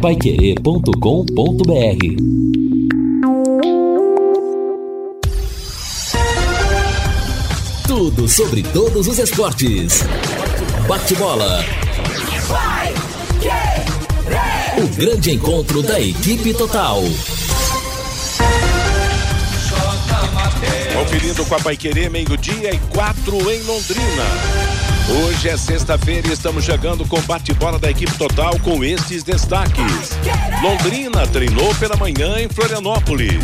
paiquerê.com.br Tudo sobre todos os esportes. Bate-bola. O grande encontro da equipe total. Conferindo com a Paiquerê, meio-dia e quatro em Londrina. Hoje é sexta-feira e estamos chegando com bate-bola da equipe total com estes destaques. Londrina treinou pela manhã em Florianópolis.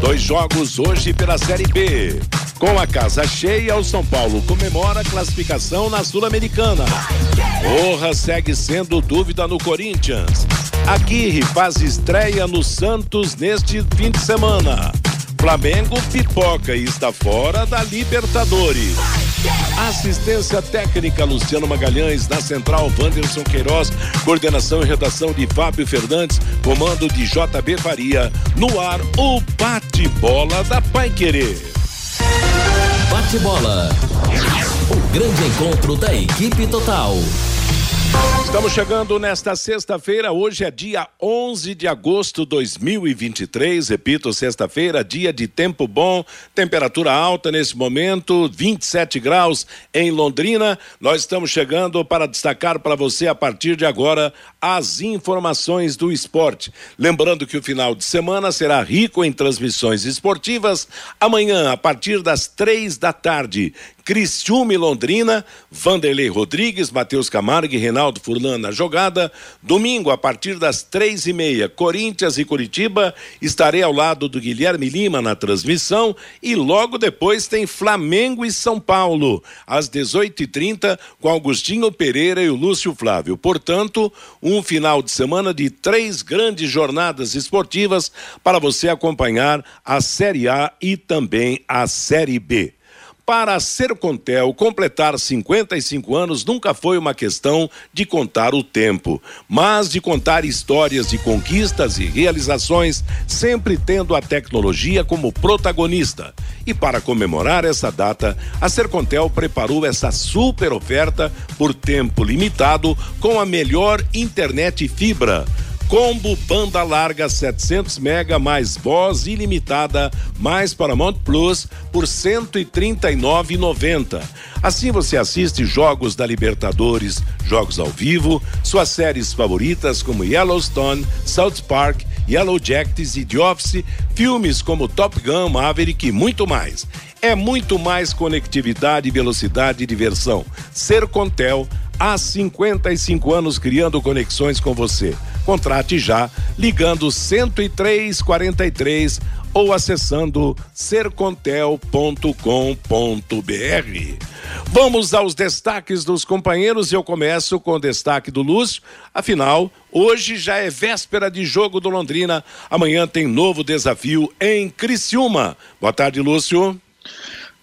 Dois jogos hoje pela Série B. Com a casa cheia, o São Paulo comemora a classificação na Sul-Americana. Porra segue sendo dúvida no Corinthians. Aguirre faz estreia no Santos neste fim de semana. Flamengo pipoca e está fora da Libertadores. Assistência técnica Luciano Magalhães, na central Wanderson Queiroz, coordenação e redação de Fábio Fernandes, comando de JB Faria. No ar, o bate-bola da Pai Querer. Bate-bola. O grande encontro da equipe total. Estamos chegando nesta sexta-feira, hoje é dia 11 de agosto de 2023, repito, sexta-feira, dia de tempo bom, temperatura alta nesse momento, 27 graus em Londrina. Nós estamos chegando para destacar para você a partir de agora as informações do esporte. Lembrando que o final de semana será rico em transmissões esportivas. Amanhã, a partir das três da tarde, Cristiúme Londrina, Vanderlei Rodrigues, Matheus Camargo e Reinaldo Furlan na jogada. Domingo, a partir das três e meia, Corinthians e Curitiba. Estarei ao lado do Guilherme Lima na transmissão. E logo depois tem Flamengo e São Paulo, às 18h30, com Augustinho Pereira e o Lúcio Flávio. Portanto, um final de semana de três grandes jornadas esportivas para você acompanhar a Série A e também a Série B. Para a Sercontel completar 55 anos nunca foi uma questão de contar o tempo, mas de contar histórias de conquistas e realizações, sempre tendo a tecnologia como protagonista. E para comemorar essa data, a Sercontel preparou essa super oferta por tempo limitado com a melhor internet fibra Combo banda larga 700 mega mais voz ilimitada mais Paramount Plus por 139,90. Assim você assiste jogos da Libertadores, jogos ao vivo, suas séries favoritas como Yellowstone, South Park, Yellow Jackets e The Office, filmes como Top Gun, Maverick e muito mais. É muito mais conectividade, velocidade e diversão. Ser Contel há 55 anos criando conexões com você. Contrate já ligando 10343 ou acessando sercontel.com.br. Vamos aos destaques dos companheiros e eu começo com o destaque do Lúcio. Afinal, hoje já é véspera de jogo do Londrina. Amanhã tem novo desafio em Criciúma. Boa tarde, Lúcio.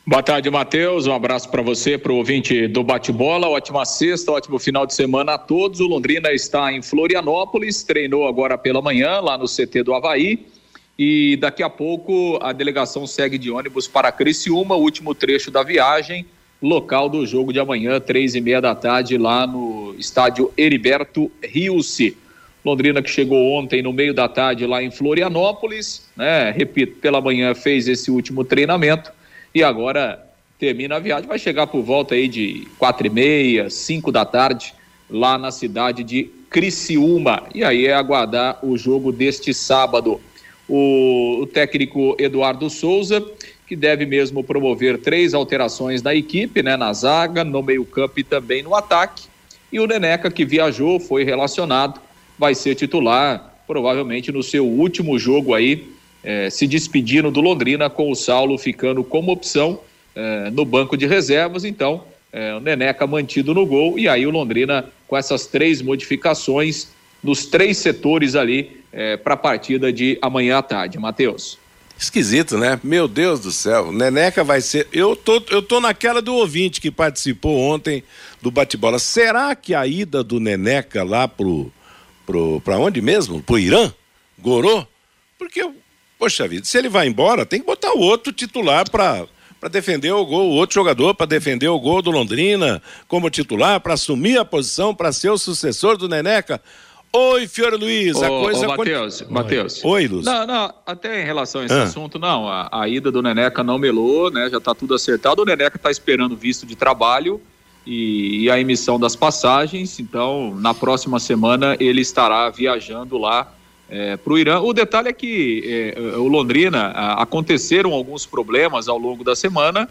Boa tarde, Matheus. Um abraço para você, para o ouvinte do Bate-Bola. Ótima sexta, ótimo final de semana a todos. O Londrina está em Florianópolis, treinou agora pela manhã lá no CT do Havaí. E daqui a pouco a delegação segue de ônibus para Criciúma, último trecho da viagem, local do jogo de amanhã, três e meia da tarde, lá no estádio Heriberto Rios. Londrina que chegou ontem no meio da tarde lá em Florianópolis, né? Repito, pela manhã fez esse último treinamento e agora termina a viagem, vai chegar por volta aí de quatro e meia, cinco da tarde, lá na cidade de Criciúma. E aí é aguardar o jogo deste sábado. O, técnico Eduardo Souza, que deve mesmo promover três alterações na equipe, né, na zaga, no meio-campo e também no ataque. E o Neneca, que viajou, foi relacionado, vai ser titular, provavelmente no seu último jogo aí é, se despedindo do Londrina, com o Saulo ficando como opção é, no banco de reservas. Então, é, o Neneca mantido no gol. E aí o Londrina com essas três modificações nos três setores ali é, para a partida de amanhã à tarde. Matheus. Esquisito, né? Meu Deus do céu. Neneca vai ser. Eu tô, eu tô naquela do ouvinte que participou ontem do bate-bola. Será que a ida do Neneca lá pro. pro para onde mesmo? Pro Irã? Gorô? Porque Poxa vida, se ele vai embora, tem que botar o outro titular para para defender o gol, o outro jogador para defender o gol do Londrina como titular, para assumir a posição, para ser o sucessor do Neneca. Oi, Fiore Luiz, a ô, coisa... Ô, Matheus, Matheus. Oi, Luz. Não, não, até em relação a esse ah. assunto, não, a, a, ida do Neneca não melou, né, já tá tudo acertado, o Neneca tá esperando visto de trabalho e, e a emissão das passagens, então na próxima semana ele estará viajando lá é, para o Irã. O detalhe é que é, o Londrina a, aconteceram alguns problemas ao longo da semana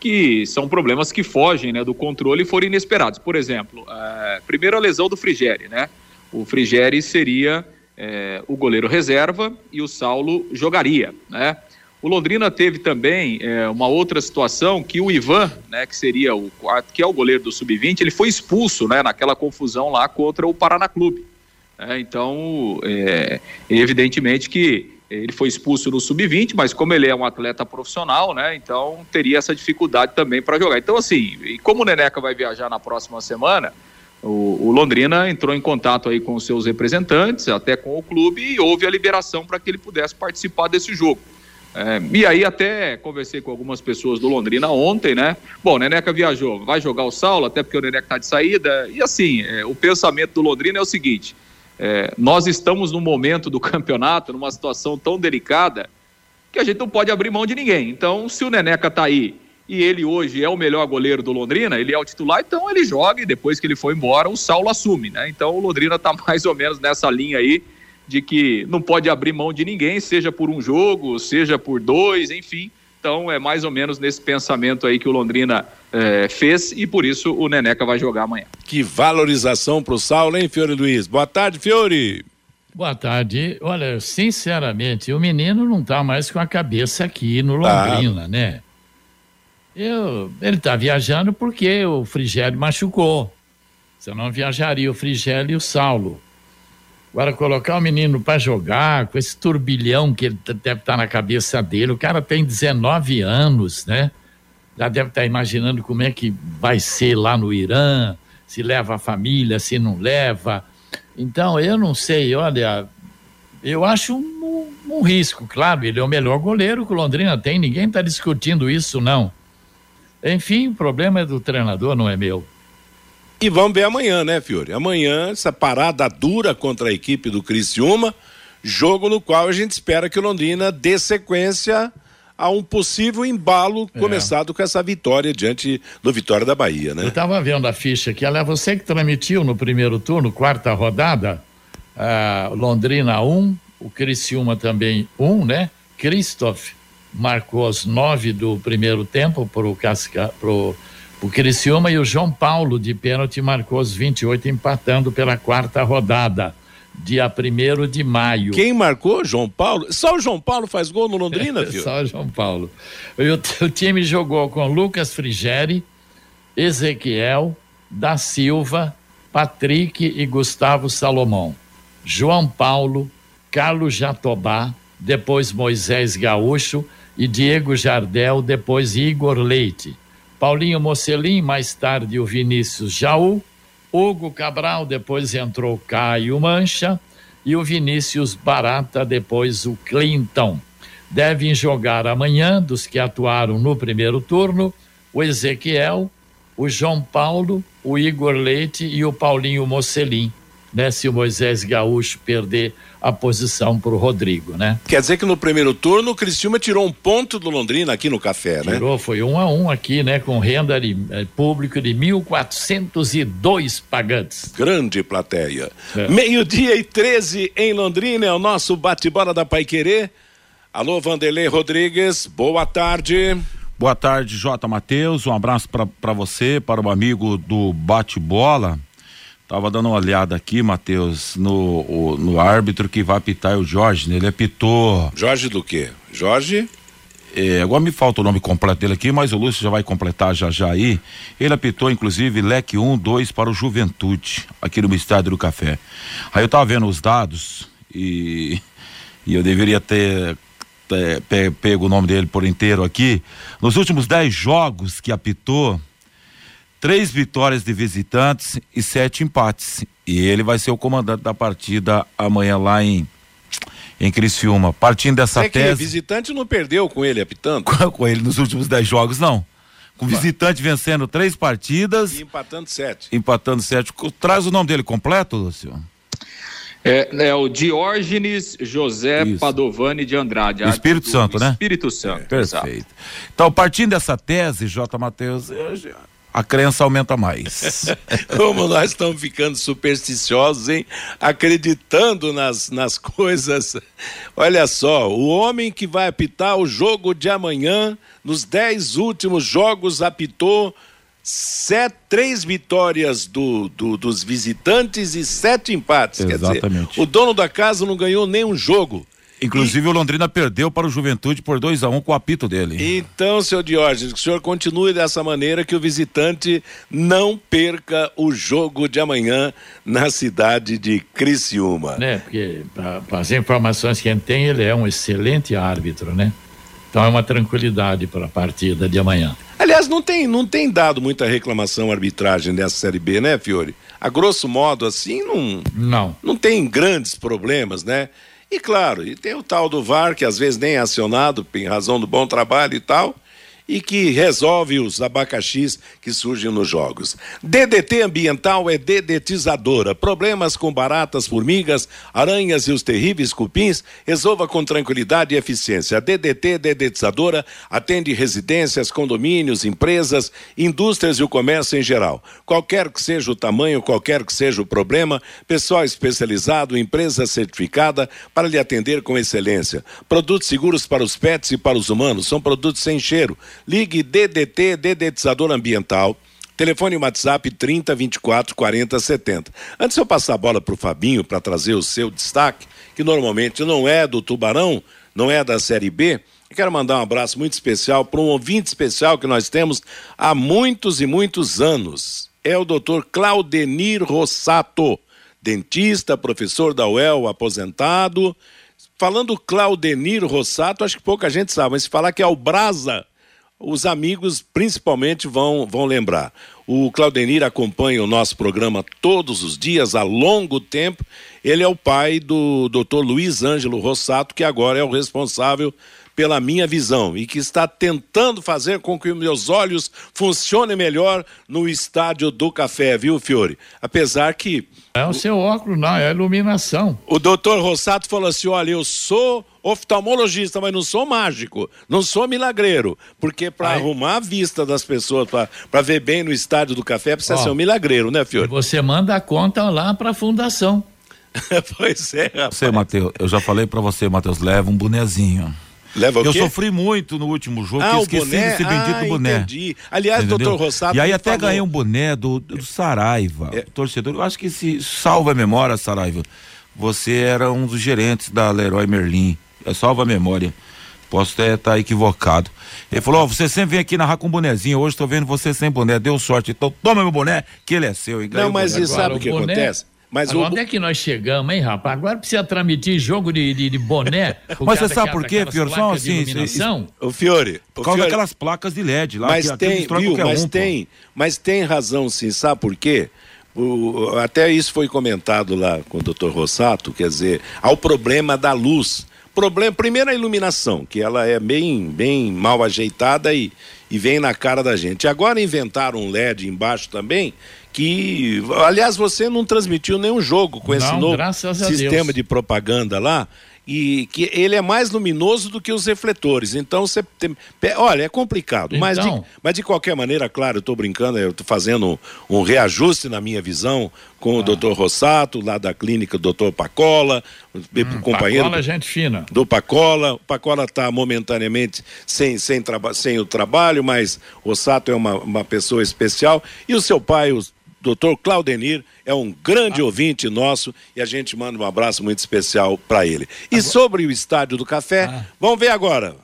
que são problemas que fogem né, do controle e foram inesperados. Por exemplo, é, primeiro a lesão do Frigeri, né? O Frigeri seria é, o goleiro reserva e o Saulo jogaria, né? O Londrina teve também é, uma outra situação que o Ivan, né, que seria o que é o goleiro do sub-20, ele foi expulso, né, naquela confusão lá contra o Paraná Clube. É, então, é, evidentemente que ele foi expulso no sub-20, mas como ele é um atleta profissional, né? Então teria essa dificuldade também para jogar. Então, assim, e como o Neneca vai viajar na próxima semana, o, o, Londrina entrou em contato aí com os seus representantes, até com o clube, e houve a liberação para que ele pudesse participar desse jogo. É, e aí até conversei com algumas pessoas do Londrina ontem, né? Bom, o Neneca viajou, vai jogar o Saulo, até porque o Neneca está de saída. E assim, é, o pensamento do Londrina é o seguinte: é, nós estamos num momento do campeonato, numa situação tão delicada, que a gente não pode abrir mão de ninguém. Então, se o Neneca está aí e ele hoje é o melhor goleiro do Londrina, ele é o titular, então ele joga e depois que ele for embora, o Saulo assume, né? Então o Londrina está mais ou menos nessa linha aí de que não pode abrir mão de ninguém, seja por um jogo, seja por dois, enfim. Então é mais ou menos nesse pensamento aí que o Londrina é, fez e por isso o Neneca vai jogar amanhã. Que valorização para o Saulo, hein, Fiore Luiz? Boa tarde, Fiore. Boa tarde. Olha, sinceramente, o menino não está mais com a cabeça aqui no tá. Londrina, tá. né? Eu, ele está viajando porque o Frigério machucou. Senão viajaria o Frigério e o Saulo. Agora, colocar o menino para jogar com esse turbilhão que ele deve estar tá na cabeça dele, o cara tem 19 anos, né? Já deve estar tá imaginando como é que vai ser lá no Irã, se leva a família, se não leva. Então, eu não sei, olha, eu acho um, um risco, claro, ele é o melhor goleiro que o Londrina tem, ninguém está discutindo isso, não. Enfim, o problema é do treinador, não é meu. E vamos ver amanhã, né, Fiore? Amanhã, essa parada dura contra a equipe do Criciúma, jogo no qual a gente espera que o Londrina dê sequência a um possível embalo é. começado com essa vitória diante do Vitória da Bahia, né? Eu estava vendo a ficha aqui, ela é você que transmitiu no primeiro turno, quarta rodada, uh, Londrina 1, um, o Criciúma também 1, um, né? Christoph marcou os nove do primeiro tempo para o Casca, pro o Criciúma e o João Paulo de pênalti marcou os 28, empatando pela quarta rodada, dia 1 de maio. Quem marcou? João Paulo? Só o João Paulo faz gol no Londrina, filho? Só o João Paulo. O, o time jogou com Lucas Frigeri, Ezequiel, Da Silva, Patrick e Gustavo Salomão. João Paulo, Carlos Jatobá, depois Moisés Gaúcho e Diego Jardel, depois Igor Leite. Paulinho Mocelin, mais tarde o Vinícius Jaú, Hugo Cabral, depois entrou Caio Mancha e o Vinícius Barata, depois o Clinton. Devem jogar amanhã, dos que atuaram no primeiro turno, o Ezequiel, o João Paulo, o Igor Leite e o Paulinho Mocelin né, se o Moisés Gaúcho perder a posição para o Rodrigo, né? Quer dizer que no primeiro turno o Cristiúma tirou um ponto do Londrina aqui no café, tirou, né? Tirou, foi um a um aqui, né? Com renda de, eh, público de 1.402 pagantes. Grande plateia. É. Meio-dia e 13 em Londrina é o nosso bate-bola da Pai Querer. Alô, Vanderlei Rodrigues, boa tarde. Boa tarde, Jota Matheus. Um abraço para você, para o amigo do bate-bola. Tava dando uma olhada aqui, Matheus, no, no árbitro que vai apitar é o Jorge, né? Ele apitou. Jorge do quê? Jorge? É, agora me falta o nome completo dele aqui, mas o Lúcio já vai completar já já aí. Ele apitou, inclusive, leque 1, um, 2 para o Juventude, aqui no Estádio do Café. Aí eu tava vendo os dados e, e eu deveria ter é, pego o nome dele por inteiro aqui. Nos últimos 10 jogos que apitou, três vitórias de visitantes e sete empates. E ele vai ser o comandante da partida amanhã lá em em Criciúma. Partindo dessa é tese. visitante não perdeu com ele apitando? Com, com ele nos últimos dez jogos, não. Com o visitante vencendo três partidas. E empatando sete. Empatando sete. Traz o nome dele completo, Lúcio? É, é o Diógenes José Isso. Padovani de Andrade. Espírito do Santo, né? Espírito Santo. exato. Perfeito. Então, partindo dessa tese, J. Matheus, eu já- a crença aumenta mais. Como nós estamos ficando supersticiosos, hein? Acreditando nas, nas coisas. Olha só, o homem que vai apitar o jogo de amanhã, nos dez últimos jogos, apitou sete, três vitórias do, do- dos visitantes e sete empates. Quer dizer, Exatamente. o dono da casa não ganhou nenhum jogo. Inclusive, o Londrina perdeu para o Juventude por 2 a 1 com o apito dele. Então, seu Diógenes, que o senhor continue dessa maneira que o visitante não perca o jogo de amanhã na cidade de Criciúma. né? Porque pra as informações que a gente tem, ele é um excelente árbitro, né? Então é uma tranquilidade para a partida de amanhã. Aliás, não tem, não tem dado muita reclamação à arbitragem nessa Série B, né, Fiore? A grosso modo, assim, não, Não. não tem grandes problemas, né? E claro, e tem o tal do VAR, que às vezes nem é acionado, em razão do bom trabalho e tal, e que resolve os abacaxis que surgem nos jogos. DDT ambiental é dedetizadora. Problemas com baratas, formigas, aranhas e os terríveis cupins, resolva com tranquilidade e eficiência. A DDT dedetizadora atende residências, condomínios, empresas, indústrias e o comércio em geral. Qualquer que seja o tamanho, qualquer que seja o problema, pessoal especializado, empresa certificada para lhe atender com excelência. Produtos seguros para os pets e para os humanos, são produtos sem cheiro. Ligue DDT Dedetizador Ambiental. Telefone e WhatsApp 30 24 40 70. Antes de eu passar a bola para o Fabinho para trazer o seu destaque, que normalmente não é do Tubarão, não é da Série B, eu quero mandar um abraço muito especial para um ouvinte especial que nós temos há muitos e muitos anos. É o doutor Claudenir Rossato, dentista, professor da UEL, aposentado. Falando Claudenir Rossato, acho que pouca gente sabe, mas se falar que é o Brasa, os amigos principalmente vão, vão lembrar. O Claudenir acompanha o nosso programa todos os dias, há longo tempo. Ele é o pai do Dr. Luiz Ângelo Rossato, que agora é o responsável pela minha visão e que está tentando fazer com que os meus olhos funcionem melhor no estádio do café, viu, Fiore? Apesar que É o seu óculos, não, é a iluminação. o doutor Rossato falou assim: olha, eu sou oftalmologista, mas não sou mágico, não sou milagreiro. Porque para arrumar a vista das pessoas, para ver bem no estádio do café, precisa Ó. ser um milagreiro, né, Fiore? você manda a conta lá para a fundação. pois é, rapaz. Você, Matheus, eu já falei pra você, Matheus, leva um bonezinho. Leva o Eu quê? sofri muito no último jogo, Ah, esqueci boné? desse bendito Ah, boné. entendi. Aliás, Entendeu? doutor Rossato E aí até falou. ganhei um boné do, do Saraiva, É. o torcedor. Eu acho que se salva a memória, Saraiva. Você era um dos gerentes da Leroy Merlin. É salva a memória. Posso até estar equivocado. Ele falou: Ó, você sempre vem aqui narrar com bonezinho. Hoje tô vendo você sem boné. Deu sorte. Então toma meu boné, que ele é seu. E Não, mas boné. sabe o o que boné- acontece? Mas Agora, o, onde é que nós chegamos, hein, rapaz? Agora precisa transmitir jogo de, de, de boné. Mas você sabe por quê, daquelas Fior? Só placas de assim, o Fiore, Por causa Fiore- daquelas placas de LED lá. mas que tem, viu? Mas um, pô. tem, mas tem razão sim, sabe por quê? O- até isso foi comentado lá com o Dr. Rossato, quer dizer, ao problema da luz. Problema, primeiro a iluminação, que ela é bem, bem mal ajeitada e, e vem na cara da gente. Agora inventaram um LED embaixo também, que, aliás, você não transmitiu nenhum jogo com esse Não, novo graças a sistema de propaganda lá e que ele é mais luminoso do que os refletores. Então você tem, olha, é complicado, mas, de, Então. mas de qualquer maneira, claro, eu estou brincando, eu estou fazendo um, um reajuste na minha visão com Ah. o Dr. Rossato, lá da clínica Dr. Pacola, o companheiro Pacola, gente fina. do Pacola. O Pacola está momentaneamente sem, sem, traba- sem o trabalho, mas o Sato é uma, uma pessoa especial. E o seu pai, o doutor Claudenir, é um grande ouvinte nosso e a gente manda um abraço muito especial para ele. E sobre o Estádio do Café, vamos ver agora.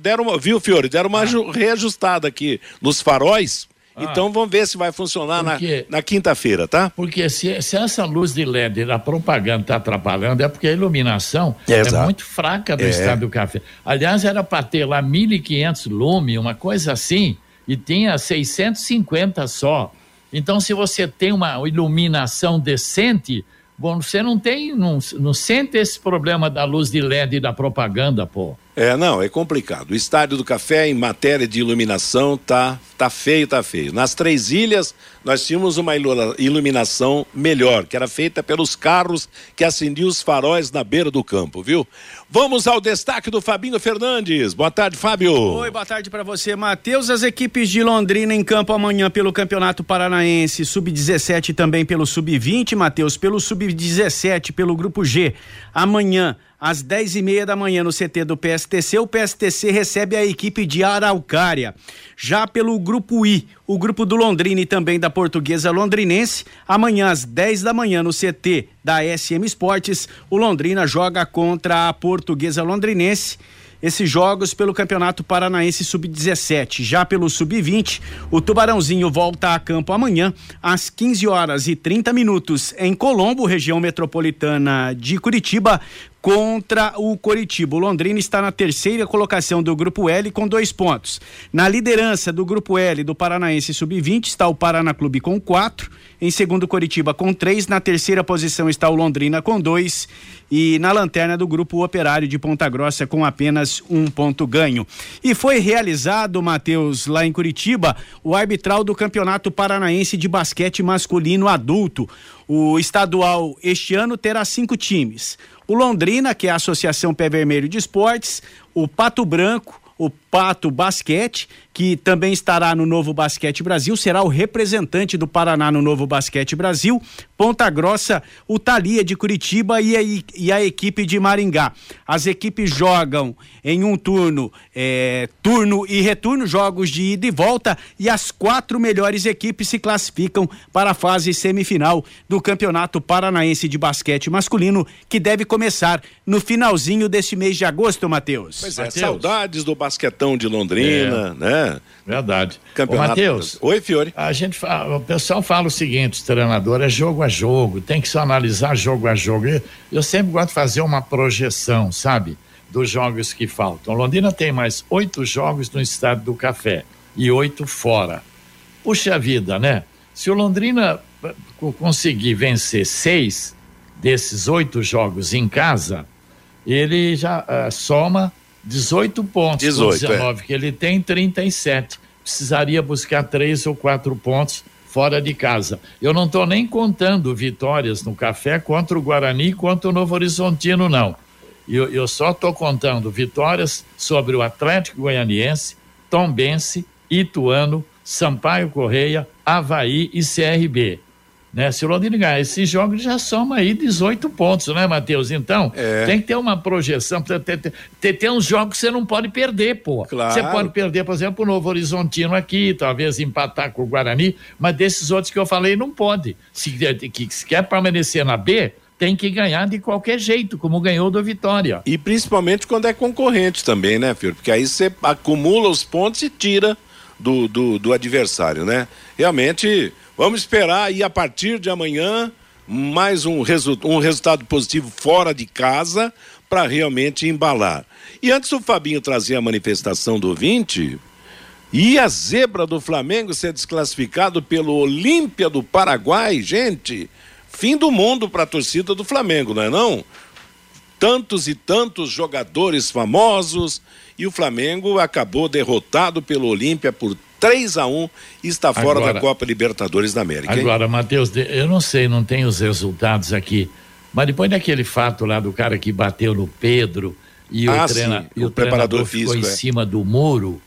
Deram uma, viu, Fiore? Deram uma aju- reajustada aqui nos faróis. Então vamos ver se vai funcionar na, Por quê? na quinta-feira, tá? Porque se, se essa luz de LED da propaganda está atrapalhando, é porque a iluminação É, é, muito fraca do É. estado do café. Aliás, era para ter lá 1.500 lume, uma coisa assim, e tinha 650 só. Então, se você tem uma iluminação decente, bom, você não tem, não, não sente esse problema da luz de LED e da propaganda, pô. É, não, é complicado. O Estádio do Café, em matéria de iluminação, tá, tá feio, tá feio. Nas três ilhas, nós tínhamos uma iluminação melhor, que era feita pelos carros que acendiam os faróis na beira do campo, viu? Vamos ao destaque do Fabinho Fernandes. Boa tarde, Fábio. Oi, boa tarde para você, Matheus. As equipes de Londrina em campo amanhã pelo Campeonato Paranaense, Sub-17 e também pelo Sub-20, Matheus, pelo Sub-17, pelo Grupo G. Amanhã às 10 e meia da manhã no CT do PSTC. O PSTC recebe a equipe de Araucária. Já pelo grupo I, o grupo do Londrina e também da Portuguesa Londrinense, amanhã às 10 da manhã no CT da SM Esportes, o Londrina joga contra a Portuguesa Londrinense esses jogos pelo Campeonato Paranaense Sub-17. Já pelo Sub-20, o Tubarãozinho volta a campo amanhã às 15 horas e 30 minutos em Colombo, região metropolitana de Curitiba, contra o Coritiba. O Londrina está na terceira colocação do Grupo L com dois pontos. Na liderança do Grupo L do Paranaense Sub-20 está o Paraná Clube com quatro. Em segundo, Coritiba com três. Na terceira posição está o Londrina com dois. E na lanterna do Grupo Operário de Ponta Grossa com apenas um ponto ganho. E foi realizado, Matheus, lá em Curitiba, o arbitral do Campeonato Paranaense de Basquete Masculino Adulto. O estadual este ano terá cinco times. O Londrina, que é a Associação Pé Vermelho de Esportes, o Pato Branco, o Pato Basquete, que também estará no Novo Basquete Brasil, será o representante do Paraná no Novo Basquete Brasil, Ponta Grossa, o Thalia de Curitiba e a, e a equipe de Maringá. As equipes jogam em um turno, é, turno e retorno, jogos de ida e volta, e as quatro melhores equipes se classificam para a fase semifinal do Campeonato Paranaense de Basquete Masculino, que deve começar no finalzinho deste mês de agosto, Matheus. Pois é, Mateus. saudades do basquetão de Londrina, é. né? Verdade. Campeonato. Matheus. Oi, Fiore. A gente fala, o pessoal fala o seguinte: treinador é jogo a jogo, tem que se analisar jogo a jogo. Eu, eu sempre gosto de fazer uma projeção, sabe? Dos jogos que faltam. Londrina tem mais oito jogos no estado do café e oito fora. Puxa vida, né? Se o Londrina eh, conseguir vencer seis desses oito jogos em casa, ele já uh, soma 18 pontos. 18, 19 é. que ele tem, 37. Precisaria buscar três ou quatro pontos fora de casa. Eu não estou nem contando vitórias no café contra o Guarani, contra o Novo Horizontino, não. Eu, eu só estou contando vitórias sobre o Atlético Goianiense, Tombense, Ituano, Sampaio Correia, Havaí e CRB. Né? Se o Londrina ganhar esses jogos, já soma aí 18 pontos, né, Matheus? Então, é. tem que ter uma projeção. Tem, tem, tem, uns jogos que você não pode perder, pô. Claro. Você pode perder, por exemplo, o Novo Horizontino aqui, talvez empatar com o Guarani, mas desses outros que eu falei, não pode. Se, que, se quer permanecer na B, tem que ganhar de qualquer jeito, como ganhou do Vitória. E principalmente quando é concorrente também, né, filho? Porque aí você acumula os pontos e tira do, do, do adversário, né? Realmente Vamos esperar e a partir de amanhã mais um, resu um resultado positivo fora de casa para realmente embalar. E antes do Fabinho trazer a manifestação do ouvinte, e a zebra do Flamengo ser desclassificado pelo Olímpia do Paraguai, gente, fim do mundo para a torcida do Flamengo, não é não? Tantos e tantos jogadores famosos e o Flamengo acabou derrotado pelo Olímpia por 3 a 1 e está fora agora, da Copa Libertadores da América. Agora, Matheus, eu não sei, não tenho os resultados aqui, mas depois daquele fato lá do cara que bateu no Pedro e ah, o, treina, sim, e o, o preparador físico ficou em é. cima do muro,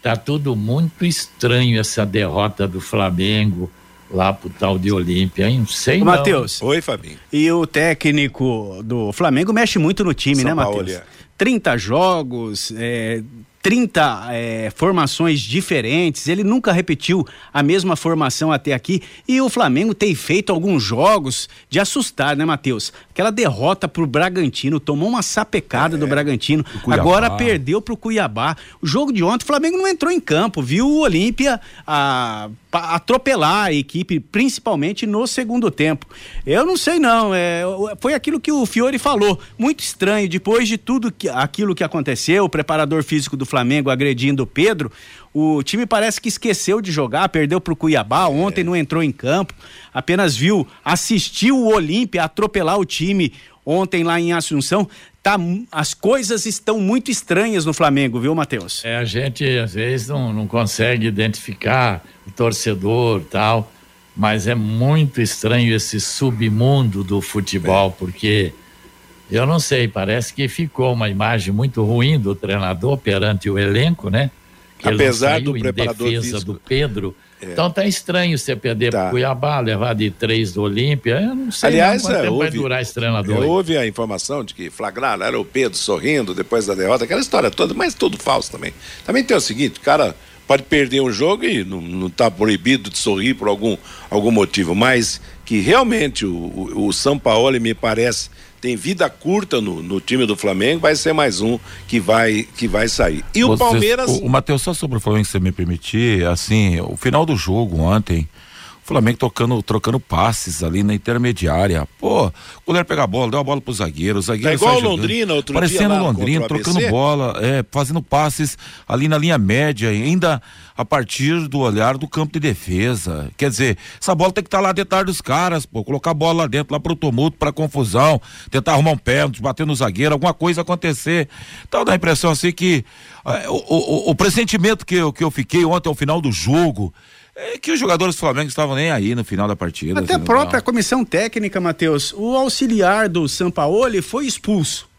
tá tudo muito estranho essa derrota do Flamengo lá pro tal de Olímpia, hein? Não sei Matheus. Oi, Fabinho. E o técnico do Flamengo mexe muito no time, São né, Matheus? 30 jogos, é, 30 é, formações diferentes, ele nunca repetiu a mesma formação até aqui. E o Flamengo tem feito alguns jogos de assustar, né, Matheus? Aquela derrota pro Bragantino, tomou uma sapecada é, do Bragantino, agora perdeu pro Cuiabá. O jogo de ontem, o Flamengo não entrou em campo, viu o Olímpia a, atropelar a equipe, principalmente no segundo tempo. Eu não sei, não. É, foi aquilo que o Fiore falou. Muito estranho, depois de tudo que, aquilo que aconteceu, o preparador físico do Flamengo agredindo o Pedro, o time parece que esqueceu de jogar, perdeu para o Cuiabá, ontem é. não entrou em campo, apenas viu, assistiu o Olímpia atropelar o time ontem lá em Assunção. Tá, as coisas estão muito estranhas no Flamengo, viu, Matheus? É, a gente às vezes não, não consegue identificar o torcedor tal, mas é muito estranho esse submundo do futebol, porque eu não sei, parece que ficou uma imagem muito ruim do treinador perante o elenco, né? Que Apesar do preparador defesa físico. do Pedro. É. Então tá estranho você perder tá. para Cuiabá, levar de três do Olímpia. Eu não sei Aliás, quanto é, houve, vai durar esse treinador. Houve a informação de que flagraram, era o Pedro sorrindo depois da derrota, aquela história toda, mas tudo falso também. Também tem o seguinte, o cara pode perder um jogo e não está proibido de sorrir por algum, algum motivo, mas que realmente o, o, o São Paulo me parece tem vida curta no, no time do Flamengo, vai ser mais um que vai que vai sair. E Vocês, o Palmeiras. O, o Matheus, só sobre o Flamengo, se você me permitir, assim, o final do jogo ontem. Flamengo tocando, trocando passes ali na intermediária. Pô, o goleiro pega a bola, deu a bola pro zagueiro, o zagueiro. É igual o Londrina, outro Parecendo dia. Londrina, trocando bola, é, fazendo passes ali na linha média, ainda a partir do olhar do campo de defesa. Quer dizer, essa bola tem que estar tá lá dentro dos caras, pô, colocar a bola lá dentro, lá pro tumulto, pra confusão, tentar arrumar um pênalti, bater no zagueiro, alguma coisa acontecer. Então dá a impressão assim que é, o, o, o pressentimento que eu, que eu fiquei ontem ao final do jogo é que os jogadores do Flamengo estavam nem aí no final da partida. Até a própria comissão técnica, Matheus, o auxiliar do Sampaoli foi expulso.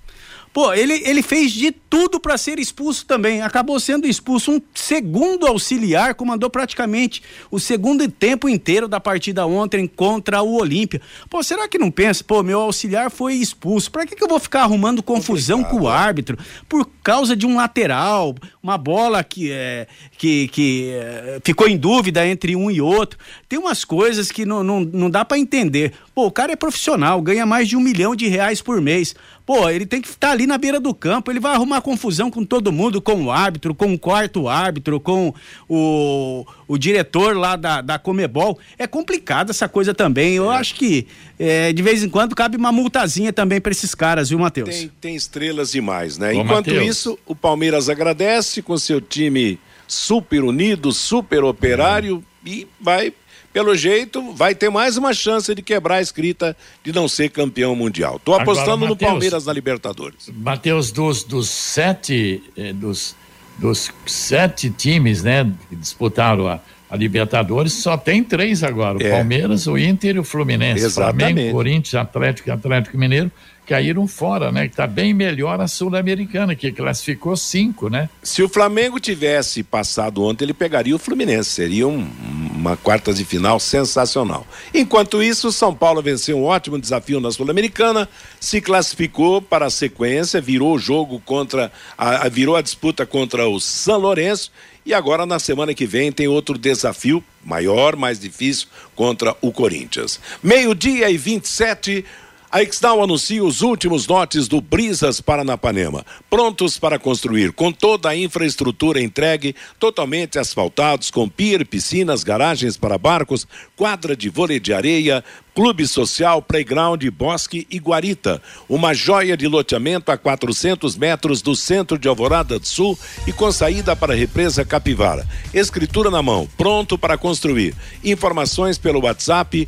Pô, ele, ele fez de tudo para ser expulso também. Acabou sendo expulso. Um segundo auxiliar comandou praticamente o segundo tempo inteiro da partida ontem contra o Olímpia. Pô, será que não pensa? Pô, meu auxiliar foi expulso. Para que, que eu vou ficar arrumando confusão com o árbitro por causa de um lateral, uma bola que, é, que, que é, ficou em dúvida entre um e outro? Tem umas coisas que não, não, não dá para entender. Pô, o cara é profissional, ganha mais de um milhão de reais por mês. Pô, ele tem que estar ali na beira do campo, ele vai arrumar confusão com todo mundo, com o árbitro, com o quarto árbitro, com o, o diretor lá da, da Comebol. É complicado essa coisa também. Eu é. acho que é, de vez em quando cabe uma multazinha também para esses caras, viu, Matheus? Tem, tem estrelas demais, né? Ô, Enquanto Mateus. isso, o Palmeiras agradece com seu time super unido, super operário e vai pelo jeito, vai ter mais uma chance de quebrar a escrita de não ser campeão mundial. Tô apostando Agora, Mateus, no Palmeiras na Libertadores. Matheus, dos, dos sete, eh, dos, dos sete times, né, que disputaram a, a Libertadores, só tem três agora: o é. Palmeiras, o Inter e o Fluminense. Exatamente. Flamengo, Corinthians, Atlético Atlético Mineiro caíram fora, né? Que tá bem melhor a Sul-Americana, que classificou cinco, né? Se o Flamengo tivesse passado ontem, ele pegaria o Fluminense. Seria um, uma quarta de final sensacional. Enquanto isso, o São Paulo venceu um ótimo desafio na Sul-Americana, se classificou para a sequência, virou o jogo contra, a, virou a disputa contra o São Lourenço e agora, na semana que vem, tem outro desafio maior, mais difícil, contra o Corinthians. Meio-dia e 27. A Exdal anuncia os últimos lotes do Brisas Paranapanema, prontos para construir, com toda a infraestrutura entregue, totalmente asfaltados, com pier, piscinas, garagens para barcos, quadra de vôlei de areia, Clube Social, Playground, Bosque e Guarita. Uma joia de loteamento a 400 metros do centro de Alvorada do Sul e com saída para a represa Capivara. Escritura na mão, pronto para construir. Informações pelo WhatsApp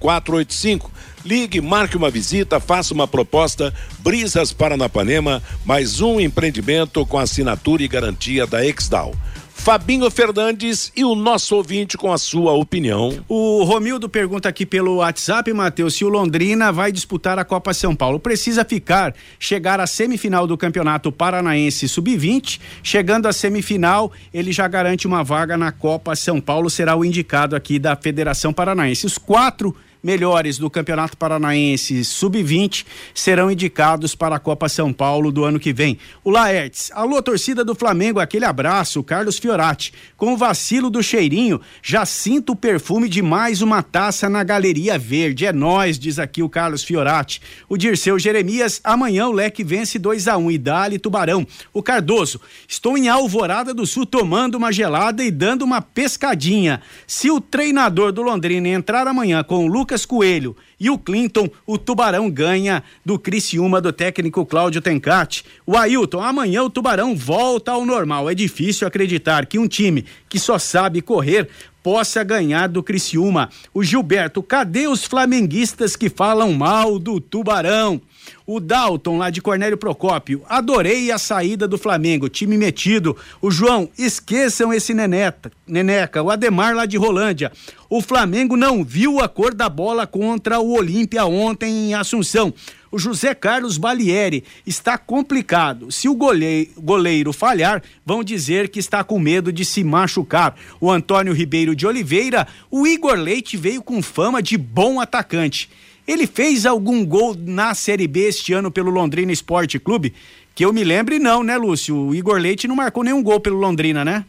43991588485. Ligue, marque uma visita, faça uma proposta. Brisas Paranapanema, mais um empreendimento com assinatura e garantia da Exdal. Fabinho Fernandes e o nosso ouvinte com a sua opinião. O Romildo pergunta aqui pelo WhatsApp, Matheus, se o Londrina vai disputar a Copa São Paulo. Precisa ficar, chegar à semifinal do Campeonato Paranaense Sub-20. Chegando à semifinal, ele já garante uma vaga na Copa São Paulo, será o indicado aqui da Federação Paranaense. Os quatro melhores do Campeonato Paranaense Sub-20 serão indicados para a Copa São Paulo do ano que vem. O Laertes, alô torcida do Flamengo, aquele abraço, Carlos Fiorati. Com o vacilo do cheirinho, já sinto o perfume de mais uma taça na Galeria Verde. É nós, diz aqui o Carlos Fiorati. O Dirceu Jeremias, amanhã o Leque vence 2 a 1 um, e dali Tubarão. O Cardoso, estou em Alvorada do Sul tomando uma gelada e dando uma pescadinha. Se o treinador do Londrina entrar amanhã com o Lucas Lucas Coelho e o Clinton, o Tubarão ganha do Criciúma do técnico Cláudio Tencati. O Ailton, amanhã o Tubarão volta ao normal. É difícil acreditar que um time que só sabe correr, possa ganhar do Criciúma. O Gilberto, cadê os flamenguistas que falam mal do Tubarão? O Dalton, lá de Cornélio Procópio, adorei a saída do Flamengo, time metido. O João, esqueçam esse neneta, neneca. O Ademar, lá de Rolândia. O Flamengo não viu a cor da bola contra o Olímpia ontem em Assunção. O José Carlos Balieri está complicado. Se o goleiro, goleiro falhar, vão dizer que está com medo de se machucar. O Antônio Ribeiro de Oliveira, o Igor Leite veio com fama de bom atacante. Ele fez algum gol na Série B este ano pelo Londrina Esporte Clube? Que eu me lembre, não, né, Lúcio? O Igor Leite não marcou nenhum gol pelo Londrina, né?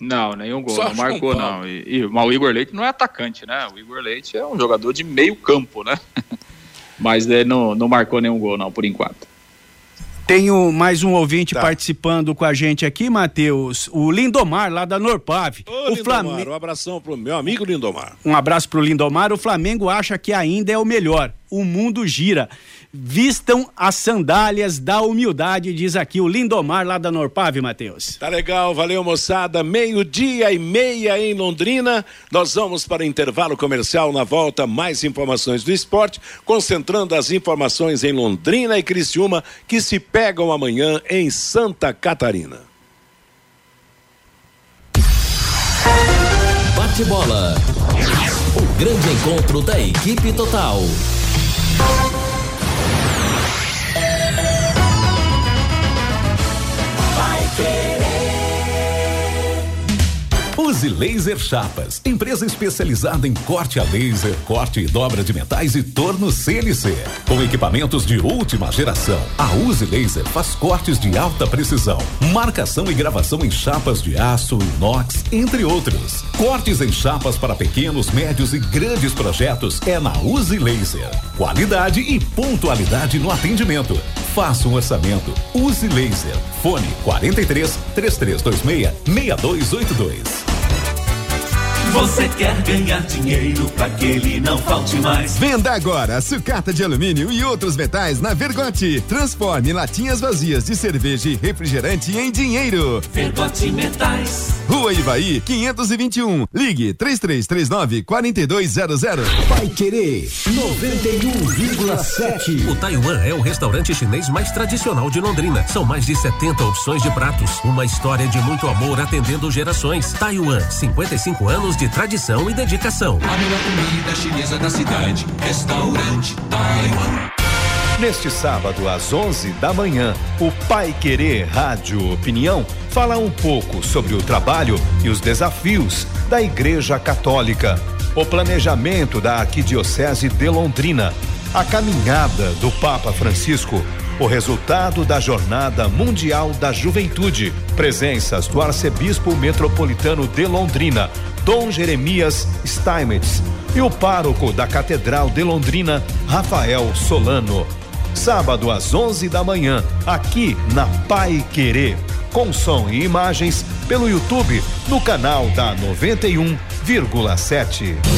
Não, nenhum gol, Só não marcou, não. E, e, mas o Igor Leite não é atacante, né? O Igor Leite é um jogador de meio campo, né? mas ele não, não marcou nenhum gol, não, por enquanto. Tenho mais um ouvinte tá. participando com a gente aqui, Matheus. O Lindomar, lá da Norpave. Ô, o Lindomar, Flamengo... um abração pro meu amigo Lindomar. Um abraço pro Lindomar. O Flamengo acha que ainda é o melhor. O mundo gira. Vistam as sandálias da humildade, diz aqui o Lindomar lá da Norpave, Matheus. Tá legal, valeu moçada. Meio-dia e meia em Londrina. Nós vamos para intervalo comercial na volta. Mais informações do esporte, concentrando as informações em Londrina e Criciúma que se pegam amanhã em Santa Catarina. Bate bola. O grande encontro da equipe total. Use Laser Chapas, empresa especializada em corte a laser, corte e dobra de metais e torno CNC. Com equipamentos de última geração, a Use Laser faz cortes de alta precisão, marcação e gravação em chapas de aço, inox, entre outros. Cortes em chapas para pequenos, médios e grandes projetos é na Use Laser. Qualidade e pontualidade no atendimento. Faça um orçamento. Use Laser. Fone 43 3326 6282. Você quer ganhar dinheiro para que ele não falte mais? Venda agora sucata de alumínio e outros metais na Vergote. Transforme latinhas vazias de cerveja e refrigerante em dinheiro. Vergote Metais. Rua Ivaí, 521. Ligue 3339 4200. Vai querer 91,7. O Taiwan é o restaurante chinês mais tradicional de Londrina. São mais de 70 opções de pratos. Uma história de muito amor atendendo gerações. Taiwan, 55 anos de tradição e dedicação. A melhor comida chinesa da cidade, restaurante Taiwan. Neste sábado, às 11 da manhã, o Pai Querer Rádio Opinião fala um pouco sobre o trabalho e os desafios da Igreja Católica, o planejamento da Arquidiocese de Londrina, a caminhada do Papa Francisco o resultado da Jornada Mundial da Juventude. Presenças do Arcebispo Metropolitano de Londrina, Dom Jeremias Steinmetz, e o pároco da Catedral de Londrina, Rafael Solano. Sábado às 11 da manhã, aqui na Pai Querer, com som e imagens pelo YouTube no canal da 91,7.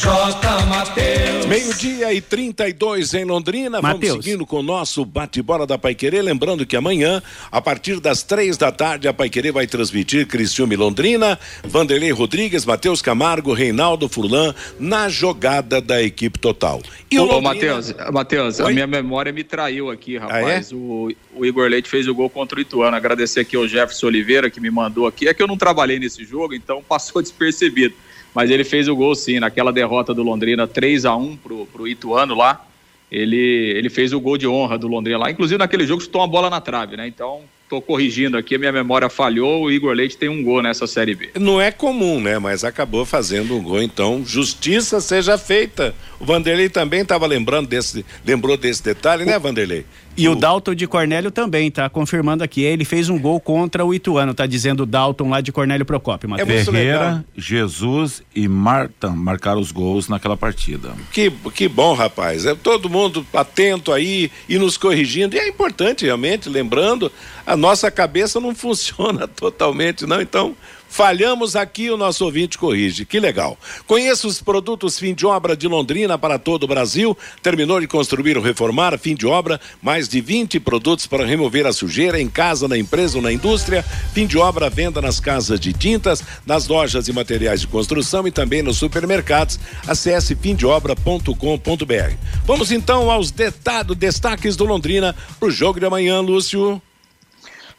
J. Mateus. Meio-dia e 32 em Londrina. Mateus. Vamos seguindo com o nosso bate-bola da Paiquerê. Lembrando que amanhã, a partir das três da tarde, a Paiquerê vai transmitir Cristiúme Londrina, Vanderlei Rodrigues, Matheus Camargo, Reinaldo Furlan, na jogada da equipe total. E Ô, Londrina... Matheus, Matheus, a minha memória me traiu aqui, rapaz. Ah, é? o, o Igor Leite fez o gol contra o Ituano. Agradecer aqui ao Jefferson Oliveira que me mandou aqui. É que eu não trabalhei nesse jogo, então passou despercebido mas ele fez o gol sim, naquela derrota do Londrina 3 a 1 pro, pro Ituano lá. Ele, ele fez o gol de honra do Londrina lá. Inclusive naquele jogo chutou uma bola na trave, né? Então tô corrigindo aqui, a minha memória falhou, o Igor Leite tem um gol nessa Série B. Não é comum, né? Mas acabou fazendo um gol, então justiça seja feita. O Vanderlei também estava lembrando desse, lembrou desse detalhe, né, Vanderlei? E o Dalton de Cornélio também, tá confirmando aqui. Ele fez um gol contra o Ituano, tá dizendo o Dalton lá de Cornélio Procópio, Matheus. É Ferreira, Jesus e Marta marcaram os gols naquela partida. Que, que bom, rapaz. É todo mundo atento aí e nos corrigindo. E é importante, realmente, lembrando, a nossa cabeça não funciona totalmente, não. Então, Falhamos aqui, o nosso ouvinte corrige. Que legal. Conheça os produtos fim de obra de Londrina para todo o Brasil. Terminou de construir ou reformar, fim de obra, mais de 20 produtos para remover a sujeira em casa, na empresa ou na indústria. Fim de obra, venda nas casas de tintas, nas lojas e materiais de construção e também nos supermercados. Acesse fimdeobra.com.br. Vamos então aos destaques do Londrina para o jogo de amanhã, Lúcio.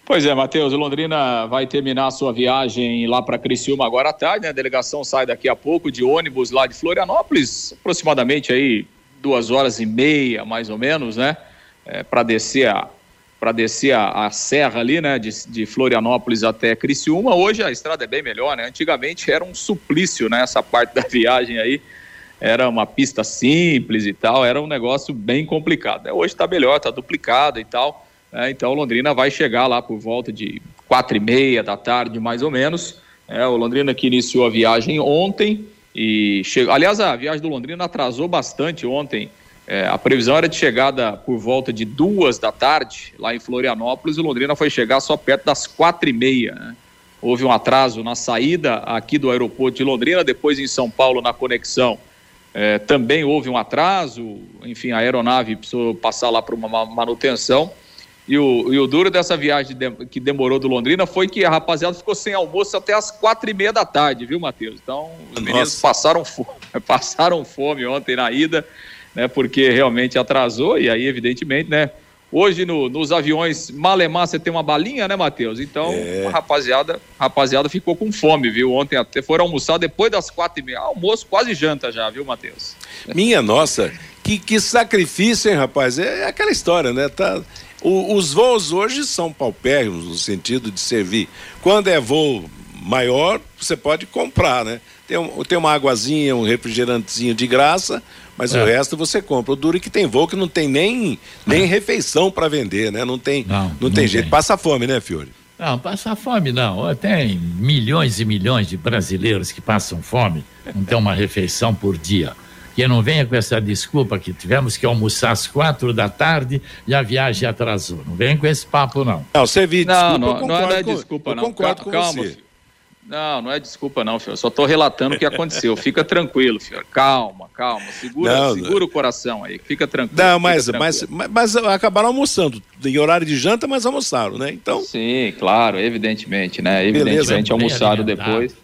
Pois é, Matheus, Londrina vai terminar a sua viagem lá para Criciúma agora à tarde, né? A delegação sai daqui a pouco de ônibus lá de Florianópolis, aproximadamente aí duas horas e meia, mais ou menos, né? É, para descer a para descer a, a, serra ali, né, de, de, Florianópolis até Criciúma. Hoje a estrada é bem melhor, né? Antigamente era um suplício, né? Essa parte da viagem aí era uma pista simples e tal, era um negócio bem complicado. Né? Hoje está melhor, está duplicado e tal. É, então, Londrina vai chegar lá por volta de quatro e meia da tarde, mais ou menos. É, o Londrina que iniciou a viagem ontem e chegou. Aliás, a viagem do Londrina atrasou bastante ontem. É, a previsão era de chegada por volta de duas da tarde lá em Florianópolis. E Londrina foi chegar só perto das quatro e meia. Né? Houve um atraso na saída aqui do aeroporto de Londrina, depois em São Paulo na conexão. É, também houve um atraso, enfim, a aeronave precisou passar lá para uma manutenção. E o, e o duro dessa viagem de, que demorou do Londrina foi que a rapaziada ficou sem almoço até as quatro e meia da tarde, viu, Matheus? Então, os Nossa. meninos passaram fome, passaram fome ontem na ida, né? Porque realmente atrasou, e aí, evidentemente, né? Hoje no, nos aviões Malemar você tem uma balinha, né, Matheus? Então, é. a rapaziada, rapaziada ficou com fome, viu? Ontem até foram almoçar depois das quatro e meia. Almoço quase janta já, viu, Matheus? Minha nossa, que, que sacrifício, hein, rapaz? É, é aquela história, né? Tá, o, os voos hoje são paupérrimos no sentido de servir. Quando é voo maior, você pode comprar, né? Tem, um, tem uma águazinha, um refrigerantezinho de graça, mas é. o resto você compra. O duro é que tem voo que não tem nem, nem é. refeição para vender, né? Não tem, não, não, não tem jeito. Passa fome, né, Fiore? Não, passa fome não. Tem milhões e milhões de brasileiros que passam fome, não tem uma refeição por dia que não venha com essa desculpa que tivemos que almoçar às quatro da tarde e a viagem atrasou. Não venha com esse papo, não. Não, você viu, desculpa, não, não, não é desculpa, não. Concordo com Calma, você. Não, não é desculpa não, filho. Eu só estou relatando o que aconteceu. Fica tranquilo, filho. Calma, calma. Segura, não, segura não. o coração aí. Fica tranquilo. Não, mas, tranquilo. mas, mas, mas, acabaram almoçando. Em horário de janta, mas almoçaram, né? Então. Sim, claro, evidentemente, né? Evidentemente Beleza. almoçaram depois.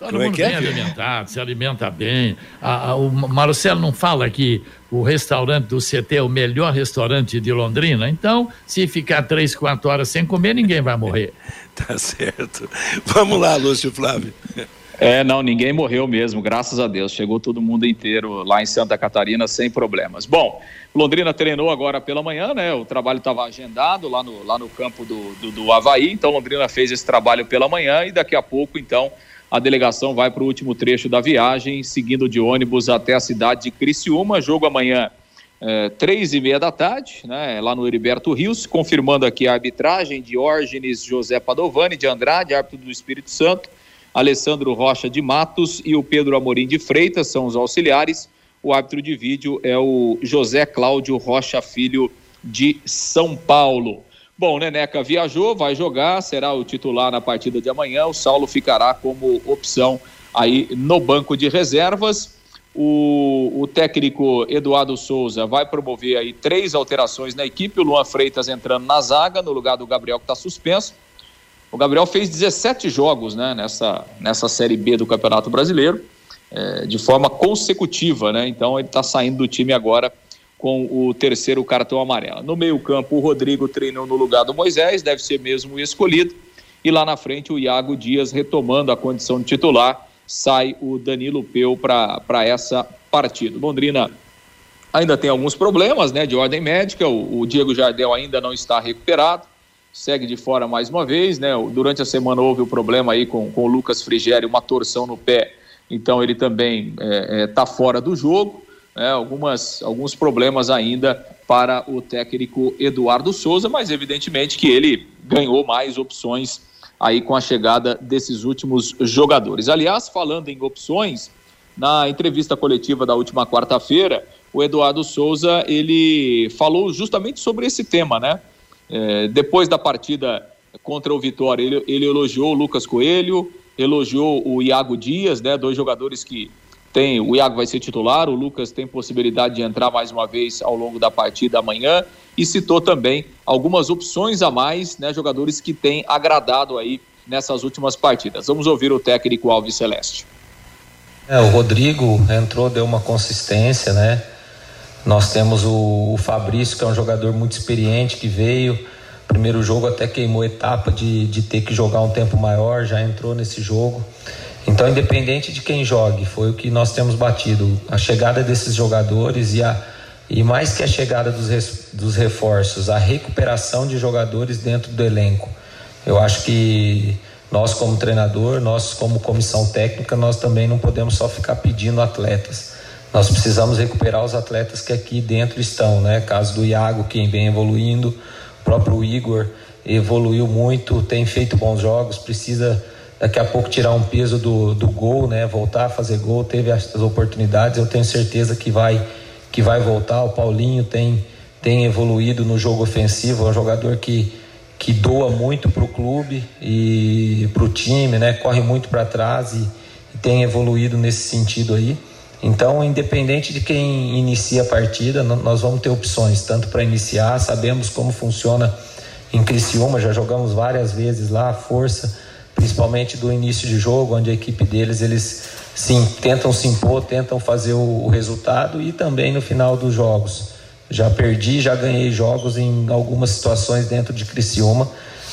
Todo Como é mundo é bem é? alimentado, se alimenta bem. A, a, o Marcelo não fala que o restaurante do CT é o melhor restaurante de Londrina? Então, se ficar três, quatro horas sem comer, ninguém vai morrer. tá certo. Vamos lá, Lúcio Flávio. É, não, ninguém morreu mesmo, graças a Deus. Chegou todo mundo inteiro lá em Santa Catarina sem problemas. Bom, Londrina treinou agora pela manhã, né? O trabalho estava agendado lá no, lá no campo do, do, do Havaí, então Londrina fez esse trabalho pela manhã e daqui a pouco, então, a delegação vai para o último trecho da viagem, seguindo de ônibus até a cidade de Criciúma. Jogo amanhã, é, três e meia da tarde, né, lá no Heriberto Rios, confirmando aqui a arbitragem de Orgenes José Padovani de Andrade, árbitro do Espírito Santo, Alessandro Rocha de Matos e o Pedro Amorim de Freitas, são os auxiliares. O árbitro de vídeo é o José Cláudio Rocha Filho de São Paulo. Bom, Neneca viajou, vai jogar, será o titular na partida de amanhã. O Saulo ficará como opção aí no banco de reservas. O, o, técnico Eduardo Souza vai promover aí três alterações na equipe. O Luan Freitas entrando na zaga, no lugar do Gabriel que está suspenso. O Gabriel fez 17 jogos né, nessa, nessa Série B do Campeonato Brasileiro, é, de forma consecutiva, né? Então ele está saindo do time agora com o terceiro cartão amarelo. No meio-campo, o Rodrigo treinou no lugar do Moisés, deve ser mesmo escolhido. E lá na frente, o Iago Dias retomando a condição de titular, sai o Danilo Peu para essa partida. Londrina ainda tem alguns problemas né, de ordem médica, o, o Diego Jardel ainda não está recuperado. segue de fora mais uma vez, né? Durante a semana houve o problema aí com, com o Lucas Frigério, uma torção no pé, então ele também está é, é, tá fora do jogo. Né? Algumas, alguns problemas ainda para o técnico Eduardo Souza, mas evidentemente que ele ganhou mais opções aí com a chegada desses últimos jogadores. Aliás, falando em opções, na entrevista coletiva da última quarta-feira, o Eduardo Souza ele falou justamente sobre esse tema, né? É, depois da partida contra o Vitória, ele, ele elogiou o Lucas Coelho, elogiou o Iago Dias, né? Dois jogadores que tem, o Iago vai ser titular, o Lucas tem possibilidade de entrar mais uma vez ao longo da partida amanhã e citou também algumas opções a mais, né? Jogadores que têm agradado aí nessas últimas partidas. Vamos ouvir o técnico Alves Celeste. É, o Rodrigo entrou, deu uma consistência, né? Nós temos o, o Fabrício, que é um jogador muito experiente, que veio. Primeiro jogo até queimou etapa de, de ter que jogar um tempo maior, já entrou nesse jogo. Então, independente de quem jogue, foi o que nós temos batido. A chegada desses jogadores e, a, e mais que a chegada dos, res, dos reforços, a recuperação de jogadores dentro do elenco. Eu acho que nós como treinador, nós como comissão técnica, nós também não podemos só ficar pedindo atletas. Nós precisamos recuperar os atletas que aqui dentro estão, né? Caso do Iago, quem vem evoluindo, o próprio Igor evoluiu muito, tem feito bons jogos, precisa daqui a pouco tirar um peso do, do gol, né? Voltar a fazer gol, teve as oportunidades, eu tenho certeza que vai que vai voltar. O Paulinho tem tem evoluído no jogo ofensivo, é um jogador que que doa muito para o clube e para o time, né? Corre muito para trás e, e tem evoluído nesse sentido aí. Então, independente de quem inicia a partida, nós vamos ter opções, tanto para iniciar, sabemos como funciona em Criciúma, já jogamos várias vezes lá, a força, principalmente do início de jogo, onde a equipe deles, eles sim, tentam se impor, tentam fazer o, o resultado e também no final dos jogos. Já perdi, já ganhei jogos em algumas situações dentro de Criciúma,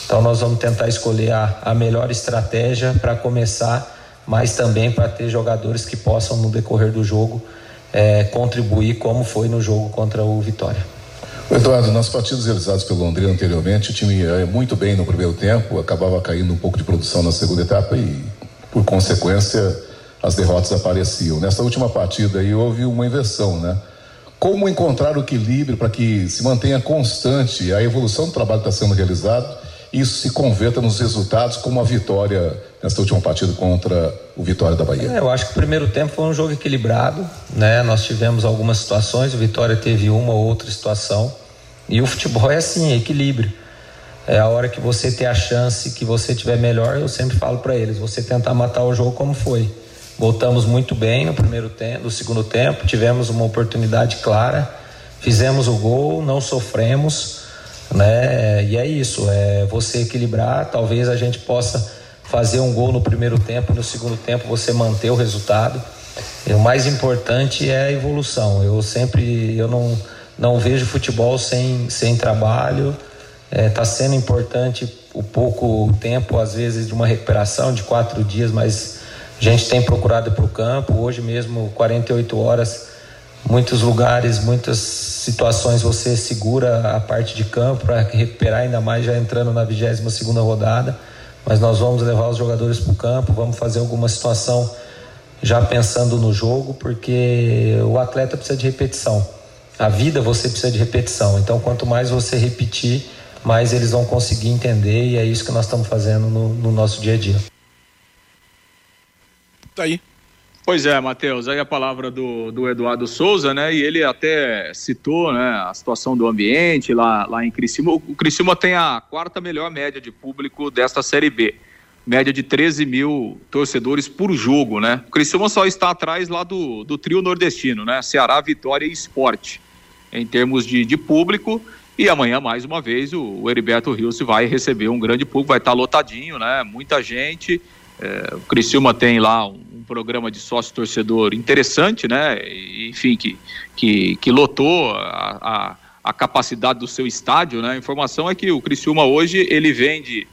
então nós vamos tentar escolher a, a melhor estratégia para começar mas também para ter jogadores que possam, no decorrer do jogo, é, contribuir como foi no jogo contra o Vitória. Eduardo, nas partidas realizadas pelo Londrina anteriormente, o time ia muito bem no primeiro tempo, acabava caindo um pouco de produção na segunda etapa e, por consequência, as derrotas apareciam. Nessa última partida aí houve uma inversão, né? Como encontrar o equilíbrio para que se mantenha constante a evolução do trabalho que está sendo realizado isso se converta nos resultados como a vitória nesta última partida contra o Vitória da Bahia? É, eu acho que o primeiro tempo foi um jogo equilibrado, né? Nós tivemos algumas situações, o Vitória teve uma ou outra situação. E o futebol é assim, é equilíbrio. É a hora que você ter a chance, que você tiver melhor, eu sempre falo para eles, você tentar matar o jogo como foi. Voltamos muito bem no primeiro tempo, no segundo tempo, tivemos uma oportunidade clara, fizemos o gol, não sofremos né? E é isso, é você equilibrar, talvez a gente possa fazer um gol no primeiro tempo, no segundo tempo você manter o resultado. E o mais importante é a evolução. Eu sempre, eu não, não vejo futebol sem, sem trabalho. Está é, sendo importante o pouco tempo, às vezes, de uma recuperação de quatro dias, mas a gente tem procurado para o campo. Hoje mesmo, 48 horas, muitos lugares, muitas situações você segura a parte de campo para recuperar ainda mais já entrando na 22 segunda rodada, mas nós vamos levar os jogadores para o campo, vamos fazer alguma situação já pensando no jogo, porque o atleta precisa de repetição. A vida você precisa de repetição. Então, quanto mais você repetir, mais eles vão conseguir entender e é isso que nós estamos fazendo no, no nosso dia a dia. Tá aí. Pois é, Matheus, aí a palavra do, do Eduardo Souza, né? E ele até citou né, a situação do ambiente lá, lá em Criciúma. O Criciúma tem a quarta melhor média de público desta Série B. Média de 13 mil torcedores por jogo, né? O Criciúma só está atrás lá do, do trio nordestino, né? Ceará, Vitória e Esporte, em termos de, de público. E amanhã, mais uma vez, o, o Heriberto Rios vai receber um grande público, vai estar lotadinho, né? Muita gente. É, o Criciúma tem lá um programa de sócio torcedor interessante, né? Enfim, que, que, que lotou a, a, a, capacidade do seu estádio, né? A informação é que o Criciúma hoje ele vende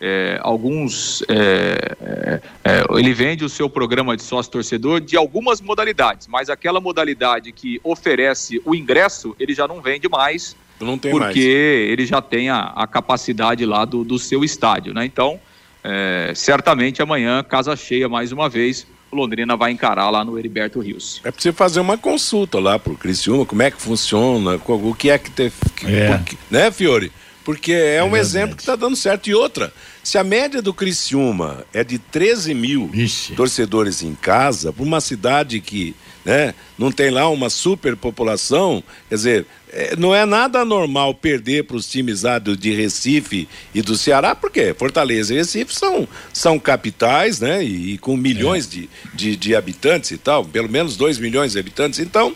é, alguns. É, é, é ele vende o seu programa de sócio torcedor de algumas modalidades, mas aquela modalidade que oferece o ingresso, ele já não vende mais. Não porque mais. ele já tem a, a capacidade lá do, do seu estádio, né? Então, é, certamente amanhã, casa cheia mais uma vez, Londrina vai encarar lá no Heriberto Rios. É preciso fazer uma consulta lá pro Criciúma, como é que funciona, qual- o que é que tem. que- É. porque- né, Fiore? Porque é, um verdade. exemplo que está dando certo. E outra, se a média do Criciúma é de 13 mil torcedores em casa, para uma cidade que né, não tem lá uma superpopulação, quer dizer, é, não é nada normal perder para os times de Recife e do Ceará, porque Fortaleza e Recife são, são capitais, né? E, e com milhões de, de, de habitantes e tal, pelo menos 2 milhões de habitantes. Então,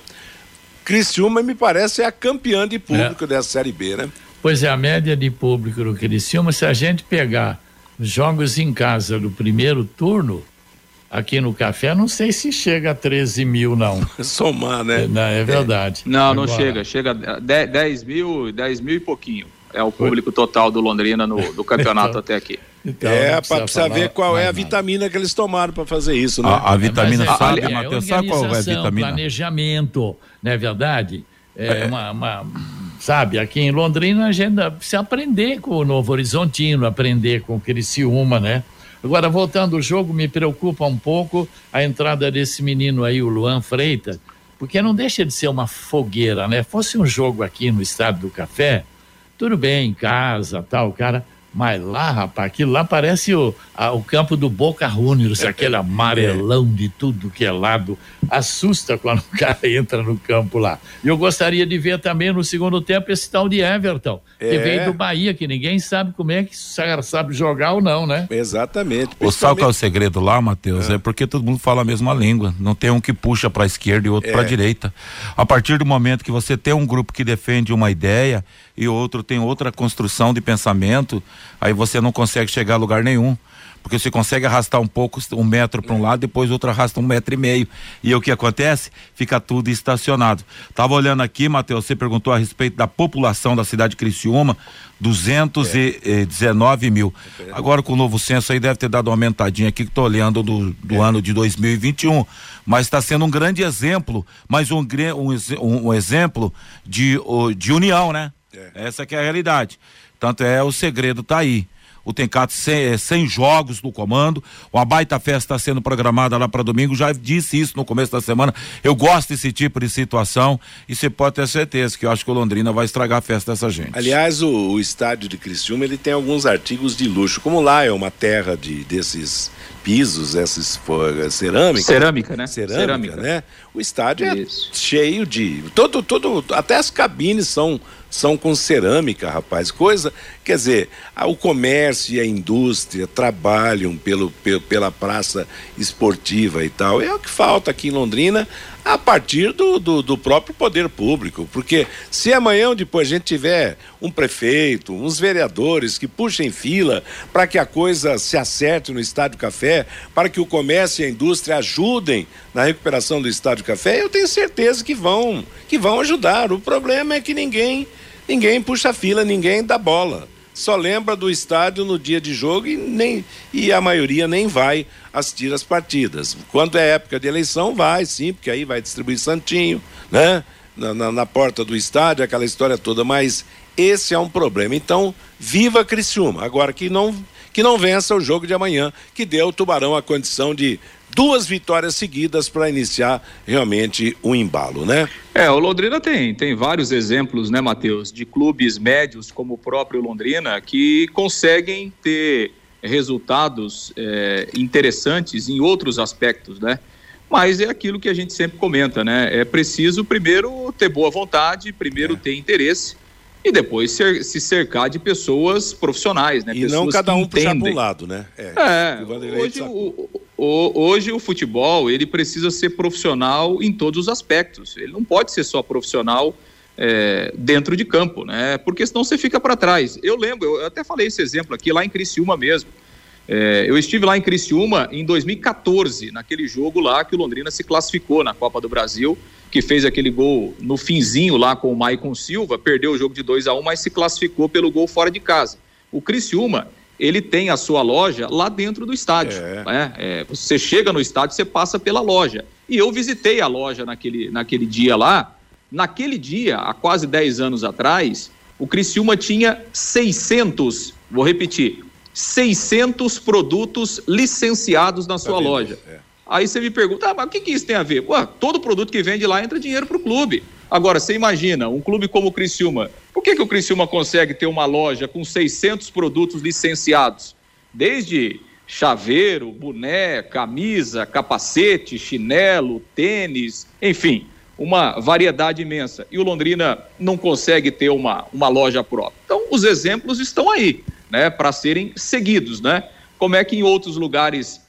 Criciúma me parece é a campeã de público dessa Série B, né? Pois é, a média de público do Criciúma, se a gente pegar os jogos em casa do primeiro turno, aqui no Café, não sei se chega a 13 mil, não. Somar, né? É, não, é verdade. Não, não Agora, chega, chega a 10, 10 mil, 10 mil e pouquinho. É o público total do Londrina no, do campeonato Então, até aqui. Então, é, não para precisa precisar ver qual é a nada. vitamina que eles tomaram para fazer isso, né? A, a vitamina Mas é- sabe, é Matheus, sabe qual é a vitamina? Planejamento, não é verdade? É, Uma, uma- sabe, aqui em Londrina a gente precisa aprender com o Novo Horizontino, aprender com o Criciúma, né? Agora, voltando ao jogo, me preocupa um pouco a entrada desse menino aí, o Luan Freitas, porque não deixa de ser uma fogueira, né? Fosse um jogo aqui no Estado do Café, tudo bem, em casa, tal, cara. Mas lá, rapaz, aquilo lá parece o, a- o campo do Boca Juniors, aquele amarelão de tudo que é lado. Assusta quando o cara entra no campo lá. E eu gostaria de ver também no segundo tempo esse tal de Everton, que É. veio do Bahia, que ninguém sabe como é que sa- sabe jogar ou não, né? Exatamente. O sabe qual é o segredo lá, Matheus? É. porque todo mundo fala a mesma língua. Não tem um que puxa para a esquerda e outro É. para a direita. A partir do momento que você tem um grupo que defende uma ideia e outro tem outra construção de pensamento, aí você não consegue chegar a lugar nenhum. Porque você consegue arrastar um pouco, um metro para um lado, depois outro arrasta um metro e meio. E o que acontece? Fica tudo estacionado. Tava olhando aqui, Matheus, você perguntou a respeito da população da cidade de Criciúma, 219 mil. Agora com o novo censo aí deve ter dado uma aumentadinha aqui, que estou olhando do, do ano de 2021. Mas está sendo um grande exemplo, mas um, um, um- exemplo de, o- de união, né? Essa que é a realidade. Tanto é, o segredo tá aí. O Tencato sem, sem jogos no comando, uma baita festa está sendo programada lá para domingo, já disse isso no começo da semana. Eu gosto desse tipo de situação e você pode ter certeza que eu acho que o Londrina vai estragar a festa dessa gente. Aliás, o, o estádio de Criciúma ele tem alguns artigos de luxo. Como lá é uma terra de desses pisos, esses fo- cerâmica. Cerâmica, né? Cerâmica, Cerâmica. né? O estádio é cheio de todo todo até as cabines são são com cerâmica, rapaz. Coisa, quer dizer, o comércio e a indústria trabalham pelo, pe- pela praça esportiva e tal. É o que falta aqui em Londrina a partir do, do, do próprio poder público. Porque se amanhã ou depois a gente tiver um prefeito, uns vereadores que puxem fila para que a coisa se acerte no Estádio Café, para que o comércio e a indústria ajudem na recuperação do Estádio Café, eu tenho certeza que vão, que vão ajudar. O problema é que ninguém, ninguém puxa fila, ninguém dá bola. Só lembra do estádio no dia de jogo e, nem, e a maioria nem vai assistir as partidas. Quando é época de eleição, vai sim, porque aí vai distribuir santinho, né? Na, na, na porta do estádio, aquela história toda, mas esse é um problema. Então, viva Criciúma. Agora que não, que não vença o jogo de amanhã, que dê ao Tubarão a condição de duas vitórias seguidas para iniciar realmente o embalo, né? É, o Londrina tem, tem vários exemplos, né, Matheus, de clubes médios como o próprio Londrina que conseguem ter resultados é, interessantes em outros aspectos, né? Mas é aquilo que a gente sempre comenta, né? É preciso primeiro ter boa vontade, primeiro ter interesse e depois cer- se cercar de pessoas profissionais, né? E pessoas não cada um puxar para um lado, né? É, O Vanderlei hoje o- hoje o futebol ele precisa ser profissional em todos os aspectos. Ele não pode ser só profissional é, dentro de campo, né? Porque senão você fica para trás. Eu lembro, eu até falei esse exemplo aqui lá em Criciúma mesmo. É, eu estive lá em Criciúma em 2014, naquele jogo lá que o Londrina se classificou na Copa do Brasil, que fez aquele gol no finzinho lá com o Maicon Silva, perdeu o jogo de 2 a 1 mas se classificou pelo gol fora de casa. O Criciúma, ele tem a sua loja lá dentro do estádio. né? É, você chega no estádio, você passa pela loja. E eu visitei a loja naquele, naquele dia lá, Naquele dia, há quase 10 anos atrás, o Criciúma tinha 600, vou repetir, 600 produtos licenciados na sua loja. É. Aí você me pergunta, ah, mas o que, que isso tem a ver? Ué, todo produto que vende lá entra dinheiro para o clube. Agora, você imagina, um clube como o Criciúma, por que, que o Criciúma consegue ter uma loja com 600 produtos licenciados? Desde chaveiro, boné, camisa, capacete, chinelo, tênis, enfim, uma variedade imensa. E o Londrina não consegue ter uma, uma loja própria. Então, os exemplos estão aí, né, para serem seguidos, né? Como é que em outros lugares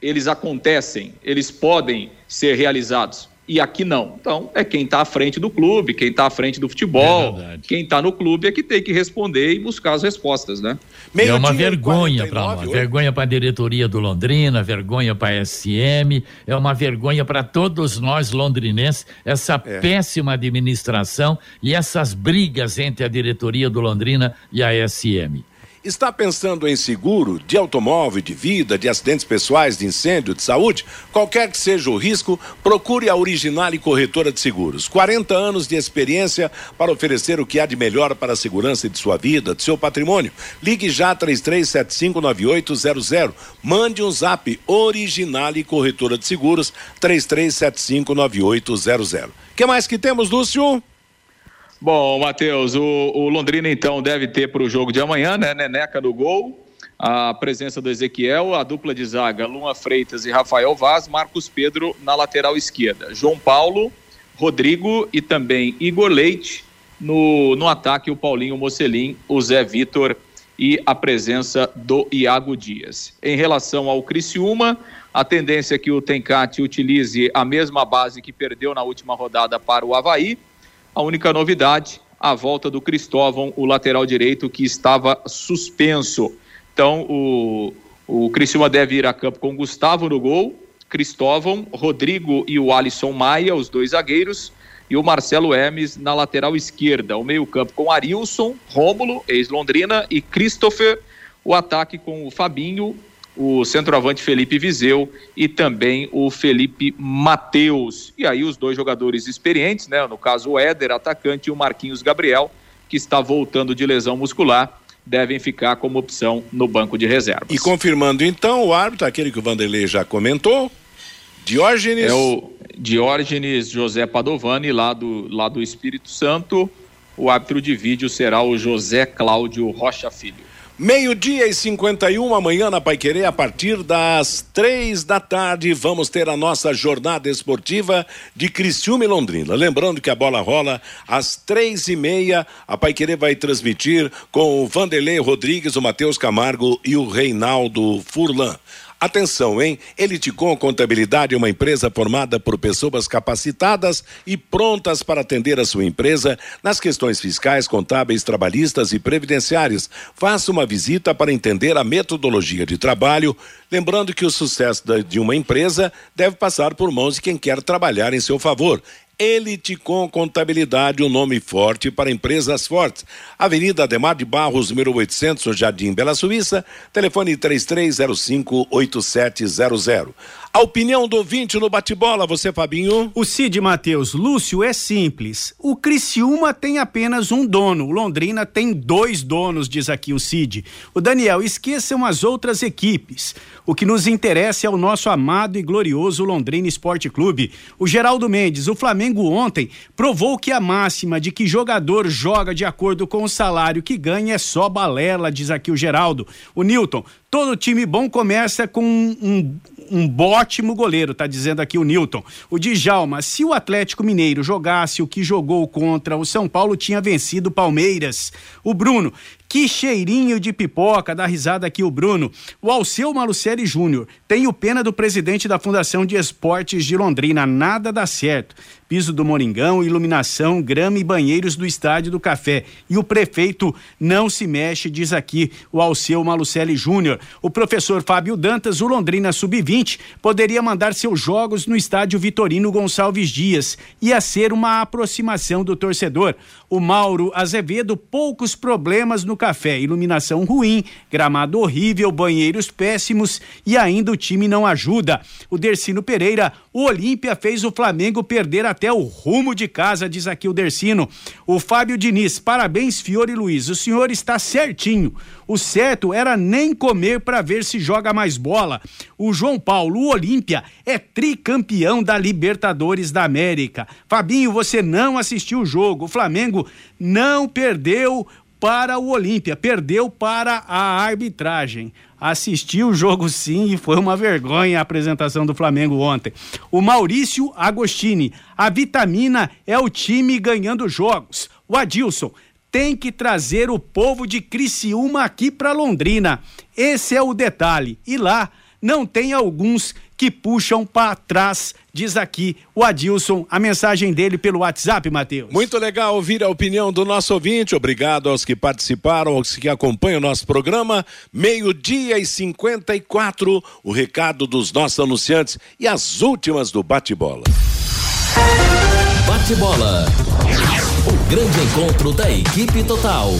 eles acontecem, eles podem ser realizados? E aqui não. Então, é quem está à frente do clube, quem está à frente do futebol, é quem está no clube é que tem que responder e buscar as respostas, né? Meio é uma vergonha para nós, vergonha para a diretoria do Londrina, vergonha para a SM, é uma vergonha para todos nós londrinenses, essa é. péssima administração e essas brigas entre a diretoria do Londrina e a SM. Está pensando em seguro de automóvel, de vida, de acidentes pessoais, de incêndio, de saúde? Qualquer que seja o risco, procure a Original e Corretora de Seguros. 40 anos de experiência para oferecer o que há de melhor para a segurança de sua vida, de seu patrimônio. Ligue já 33759800. Mande um zap Original e Corretora de Seguros 33759800. O que mais que temos, Lúcio? Bom, Matheus, o, o, Londrina então deve ter para o jogo de amanhã, né? Neneca no gol, a presença do Ezequiel, a dupla de zaga Luma Freitas e Rafael Vaz, Marcos Pedro na lateral esquerda, João Paulo, Rodrigo e também Igor Leite no, no ataque, o Paulinho Mocelin, o Zé Vitor e a presença do Iago Dias. Em relação ao Criciúma, a tendência é que o Tencate utilize a mesma base que perdeu na última rodada para o Havaí a única novidade, a volta do Cristóvão, o lateral direito que estava suspenso. Então, o, o Criciúma deve ir a campo com Gustavo no gol, Cristóvão, Rodrigo e o Alisson Maia, os dois zagueiros, e o Marcelo Hermes na lateral esquerda. O meio-campo com Arilson, Rômulo, ex-Londrina, e Christopher. O ataque com o Fabinho, o centroavante Felipe Viseu e também o Felipe Mateus. E aí os dois jogadores experientes, né, no caso o Éder, atacante, e o Marquinhos Gabriel, que está voltando de lesão muscular, devem ficar como opção no banco de reservas. E confirmando então o árbitro, aquele que o Vanderlei já comentou, Diógenes. É o Diógenes José Padovani, lá do, lá do Espírito Santo. O árbitro de vídeo será o José Cláudio Rocha Filho. Meio-dia e 51 amanhã na Paiquerê, a partir das três da tarde, vamos ter a nossa jornada esportiva de Criciúma e Londrina. Lembrando que a bola rola às três e meia. A Paiquerê vai transmitir com o Vanderlei Rodrigues, o Matheus Camargo e o Reinaldo Furlan. Atenção, hein? Eliticom Contabilidade é uma empresa formada por pessoas capacitadas e prontas para atender a sua empresa nas questões fiscais, contábeis, trabalhistas e previdenciárias. Faça uma visita para entender a metodologia de trabalho, lembrando que o sucesso de uma empresa deve passar por mãos de quem quer trabalhar em seu favor. Elite com Contabilidade, um nome forte para empresas fortes. Avenida Ademar de Barros, número 800, no Jardim Bela Suíça, telefone 3305 8700. A opinião do ouvinte no bate-bola, você, Fabinho? O Cid Matheus, Lúcio, é simples. O Criciúma tem apenas um dono, o Londrina tem dois donos, diz aqui o Cid. O Daniel, esqueçam as outras equipes. O que nos interessa é o nosso amado e glorioso Londrina Esporte Clube. O Geraldo Mendes, o Flamengo ontem provou que a máxima de que jogador joga de acordo com o salário que ganha é só balela, diz aqui o Geraldo. O Newton, Todo time bom começa com um, um, ótimo goleiro, tá dizendo aqui o Newton. O Djalma, se o Atlético Mineiro jogasse o que jogou contra o São Paulo, tinha vencido o Palmeiras. O Bruno, que cheirinho de pipoca, dá risada aqui o Bruno. O Alceu Malucelli Júnior. Tenho pena do presidente da Fundação de Esportes de Londrina. Nada dá certo. Piso do Moringão, iluminação, grama e banheiros do Estádio do Café. E o prefeito não se mexe, diz aqui o Alceu Malucelli Júnior. O professor Fábio Dantas, o Londrina Sub-20, poderia mandar seus jogos no Estádio Vitorino Gonçalves Dias. Ia ser uma aproximação do torcedor. O Mauro Azevedo, poucos problemas no Café. Iluminação ruim, gramado horrível, banheiros péssimos e ainda o time não ajuda. O Dercino Pereira, o Olímpia fez o Flamengo perder até o rumo de casa, diz aqui o Dercino. O Fábio Diniz, parabéns, Fiore Luiz. O senhor está certinho. O certo era nem comer para ver se joga mais bola. O João Paulo, o Olímpia, é tricampeão da Libertadores da América. Fabinho, você não assistiu o jogo. O Flamengo não perdeu para o Olímpia, perdeu para a arbitragem. Assistiu o jogo sim e foi uma vergonha a apresentação do Flamengo ontem. O Maurício Agostini, a vitamina é o time ganhando jogos. O Adilson, tem que trazer o povo de Criciúma aqui para Londrina. Esse é o detalhe. E lá não tem alguns que puxam para trás, diz aqui o Adilson, a mensagem dele pelo WhatsApp, Matheus. Muito legal ouvir a opinião do nosso ouvinte. Obrigado aos que participaram, aos que acompanham o nosso programa. Meio-dia e 54, o recado dos nossos anunciantes e as últimas do bate-bola. Bate-bola. O grande encontro da equipe total.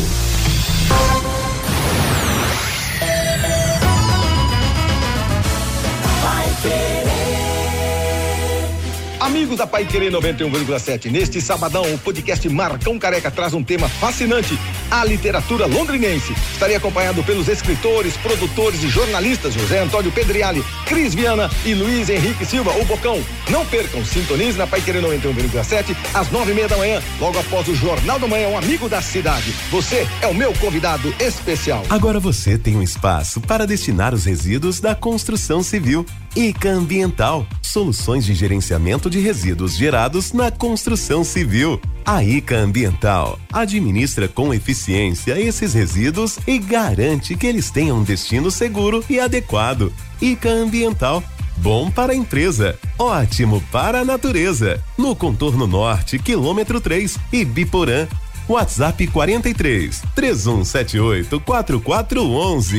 Amigos da Pai Querer 91,7, neste sabadão, o podcast Marcão Careca traz um tema fascinante: a literatura londrinense. Estarei acompanhado pelos escritores, produtores e jornalistas José Antônio Pedriali, Cris Viana e Luiz Henrique Silva, o Bocão. Não percam, sintonize na Pai Querer 91,7 às nove e meia da manhã, logo após o Jornal da Manhã, um amigo da cidade. Você é o meu convidado especial. Agora você tem um espaço para destinar os resíduos da construção civil. ICA Ambiental, soluções de gerenciamento de resíduos gerados na construção civil. A ICA Ambiental administra com eficiência esses resíduos e garante que eles tenham um destino seguro e adequado. ICA Ambiental Bom para a empresa, ótimo para a natureza. No contorno norte, quilômetro 3, Ibiporã. WhatsApp 43 3178 4411.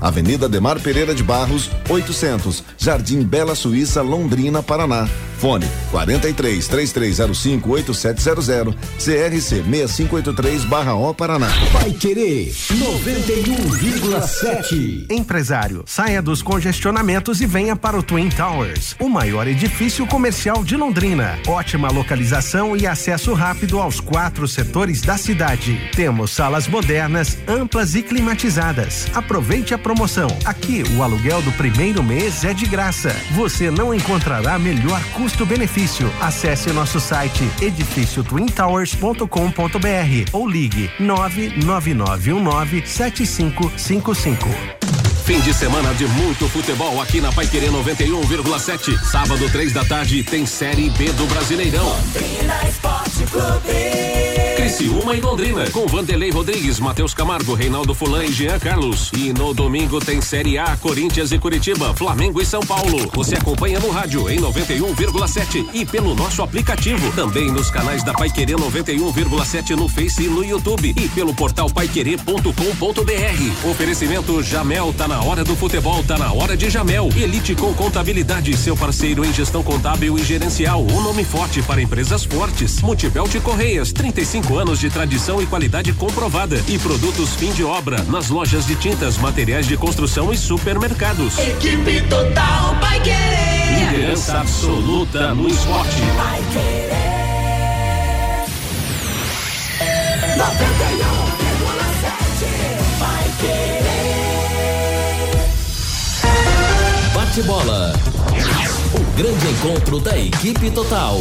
Avenida Demar Pereira de Barros, 800, Jardim Bela Suíça, Londrina, Paraná. Fone 43 3305 8700, CRC 6583 barra O Paraná. Vai querer 91,7. Empresário, saia dos congestionamentos e venha para o Twin Towers, o maior edifício comercial de Londrina. Ótima localização e acesso rápido aos quatro setores da cidade. Temos salas modernas, amplas e climatizadas. Aproveite a promoção. Aqui o aluguel do primeiro mês é de graça. Você não encontrará melhor custo-benefício. Acesse nosso site edifíciotwintowers.com.br ou ligue 999197555. Fim de semana de muito futebol aqui na Paiquerê 91,7. Sábado, três da tarde, tem Série B do Brasileirão. Criciúma e Londrina, com Vanderlei Rodrigues, Matheus Camargo, Reinaldo Fulan e Jean Carlos. E no domingo tem Série A, Corinthians e Curitiba, Flamengo e São Paulo. Você acompanha no rádio em 91,7 e pelo nosso aplicativo. Também nos canais da Paiquerê 91,7 no Face e no YouTube. E pelo portal paiquerê.com.br. Oferecimento Jamel, tá na hora do futebol, tá na hora de Jamel. Elite com contabilidade, seu parceiro em gestão contábil e gerencial. Um nome forte para empresas fortes. Multibelt Correias, 35 anos de tradição e qualidade comprovada. E produtos fim de obra nas lojas de tintas, materiais de construção e supermercados. Equipe total vai querer. Liderança absoluta no esporte. Vai querer. 91,7 vai querer. Bate-bola. O grande encontro da equipe total.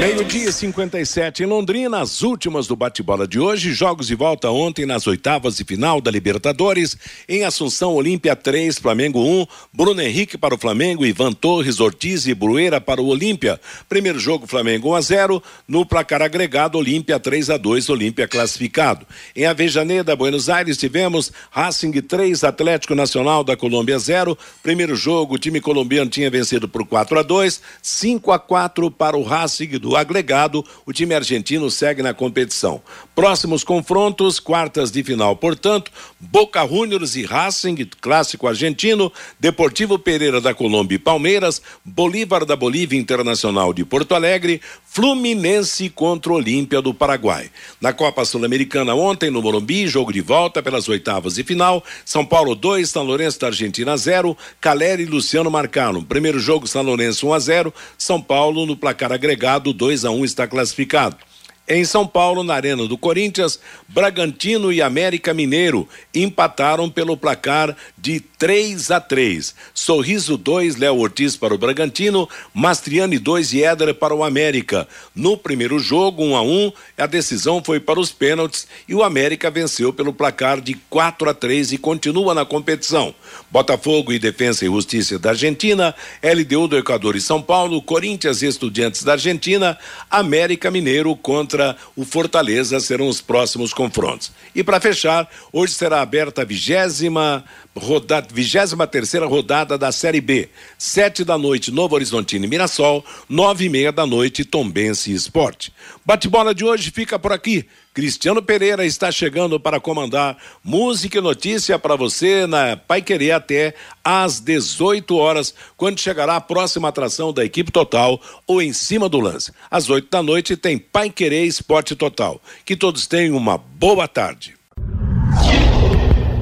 Meio-dia e 57 em Londrina, as últimas do bate-bola de hoje. Jogos de volta ontem nas oitavas de final da Libertadores. Em Assunção, Olímpia 3, Flamengo 1. Bruno Henrique para o Flamengo, Ivan Torres, Ortiz e Brueira para o Olímpia. Primeiro jogo, Flamengo 1 a 0. No placar agregado, Olímpia 3 a 2, Olímpia classificado. Em Avejaneda, Buenos Aires, tivemos Racing 3, Atlético Nacional da Colômbia 0. Primeiro jogo, o time colombiano tinha vencido por 4 a 2, 5 a 4 para o Racing do agregado, o time argentino segue na competição. Próximos confrontos, quartas de final, portanto, Boca Juniors e Racing, clássico argentino, Deportivo Pereira da Colômbia e Palmeiras, Bolívar da Bolívia Internacional de Porto Alegre, Fluminense contra Olímpia do Paraguai. Na Copa Sul-Americana ontem, no Morumbi, jogo de volta pelas oitavas de final, São Paulo 2, São Lourenço da Argentina 0, Caleri e Luciano marcaram. Primeiro jogo, São Lourenço 1 a 0, São Paulo no placar agregado 2 a 1 está classificado. Em São Paulo, na Arena do Corinthians, Bragantino e América Mineiro empataram pelo placar de 3 a 3. Sorriso 2, Léo Ortiz para o Bragantino, Mastriani 2 e Éder para o América. No primeiro jogo, 1 um a 1, um, a decisão foi para os pênaltis e o América venceu pelo placar de 4 a 3 e continua na competição. Botafogo e Defensa e Justiça da Argentina, LDU do Equador e São Paulo, Corinthians e Estudiantes da Argentina, América Mineiro contra o Fortaleza serão os próximos confrontos. E para fechar, hoje será aberta a vigésima rodada, vigésima terceira rodada da Série B. Sete da noite, Novo Horizontino e Mirassol, nove e meia da noite, Tombense Esporte. Bate-bola de hoje fica por aqui. Cristiano Pereira está chegando para comandar música e notícia para você na Pai Querer até às 18 horas, quando chegará a próxima atração da equipe total ou em cima do lance. Às 8 da noite tem Pai Querer Esporte Total. Que todos tenham uma boa tarde.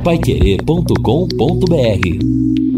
Paiquerê.com.br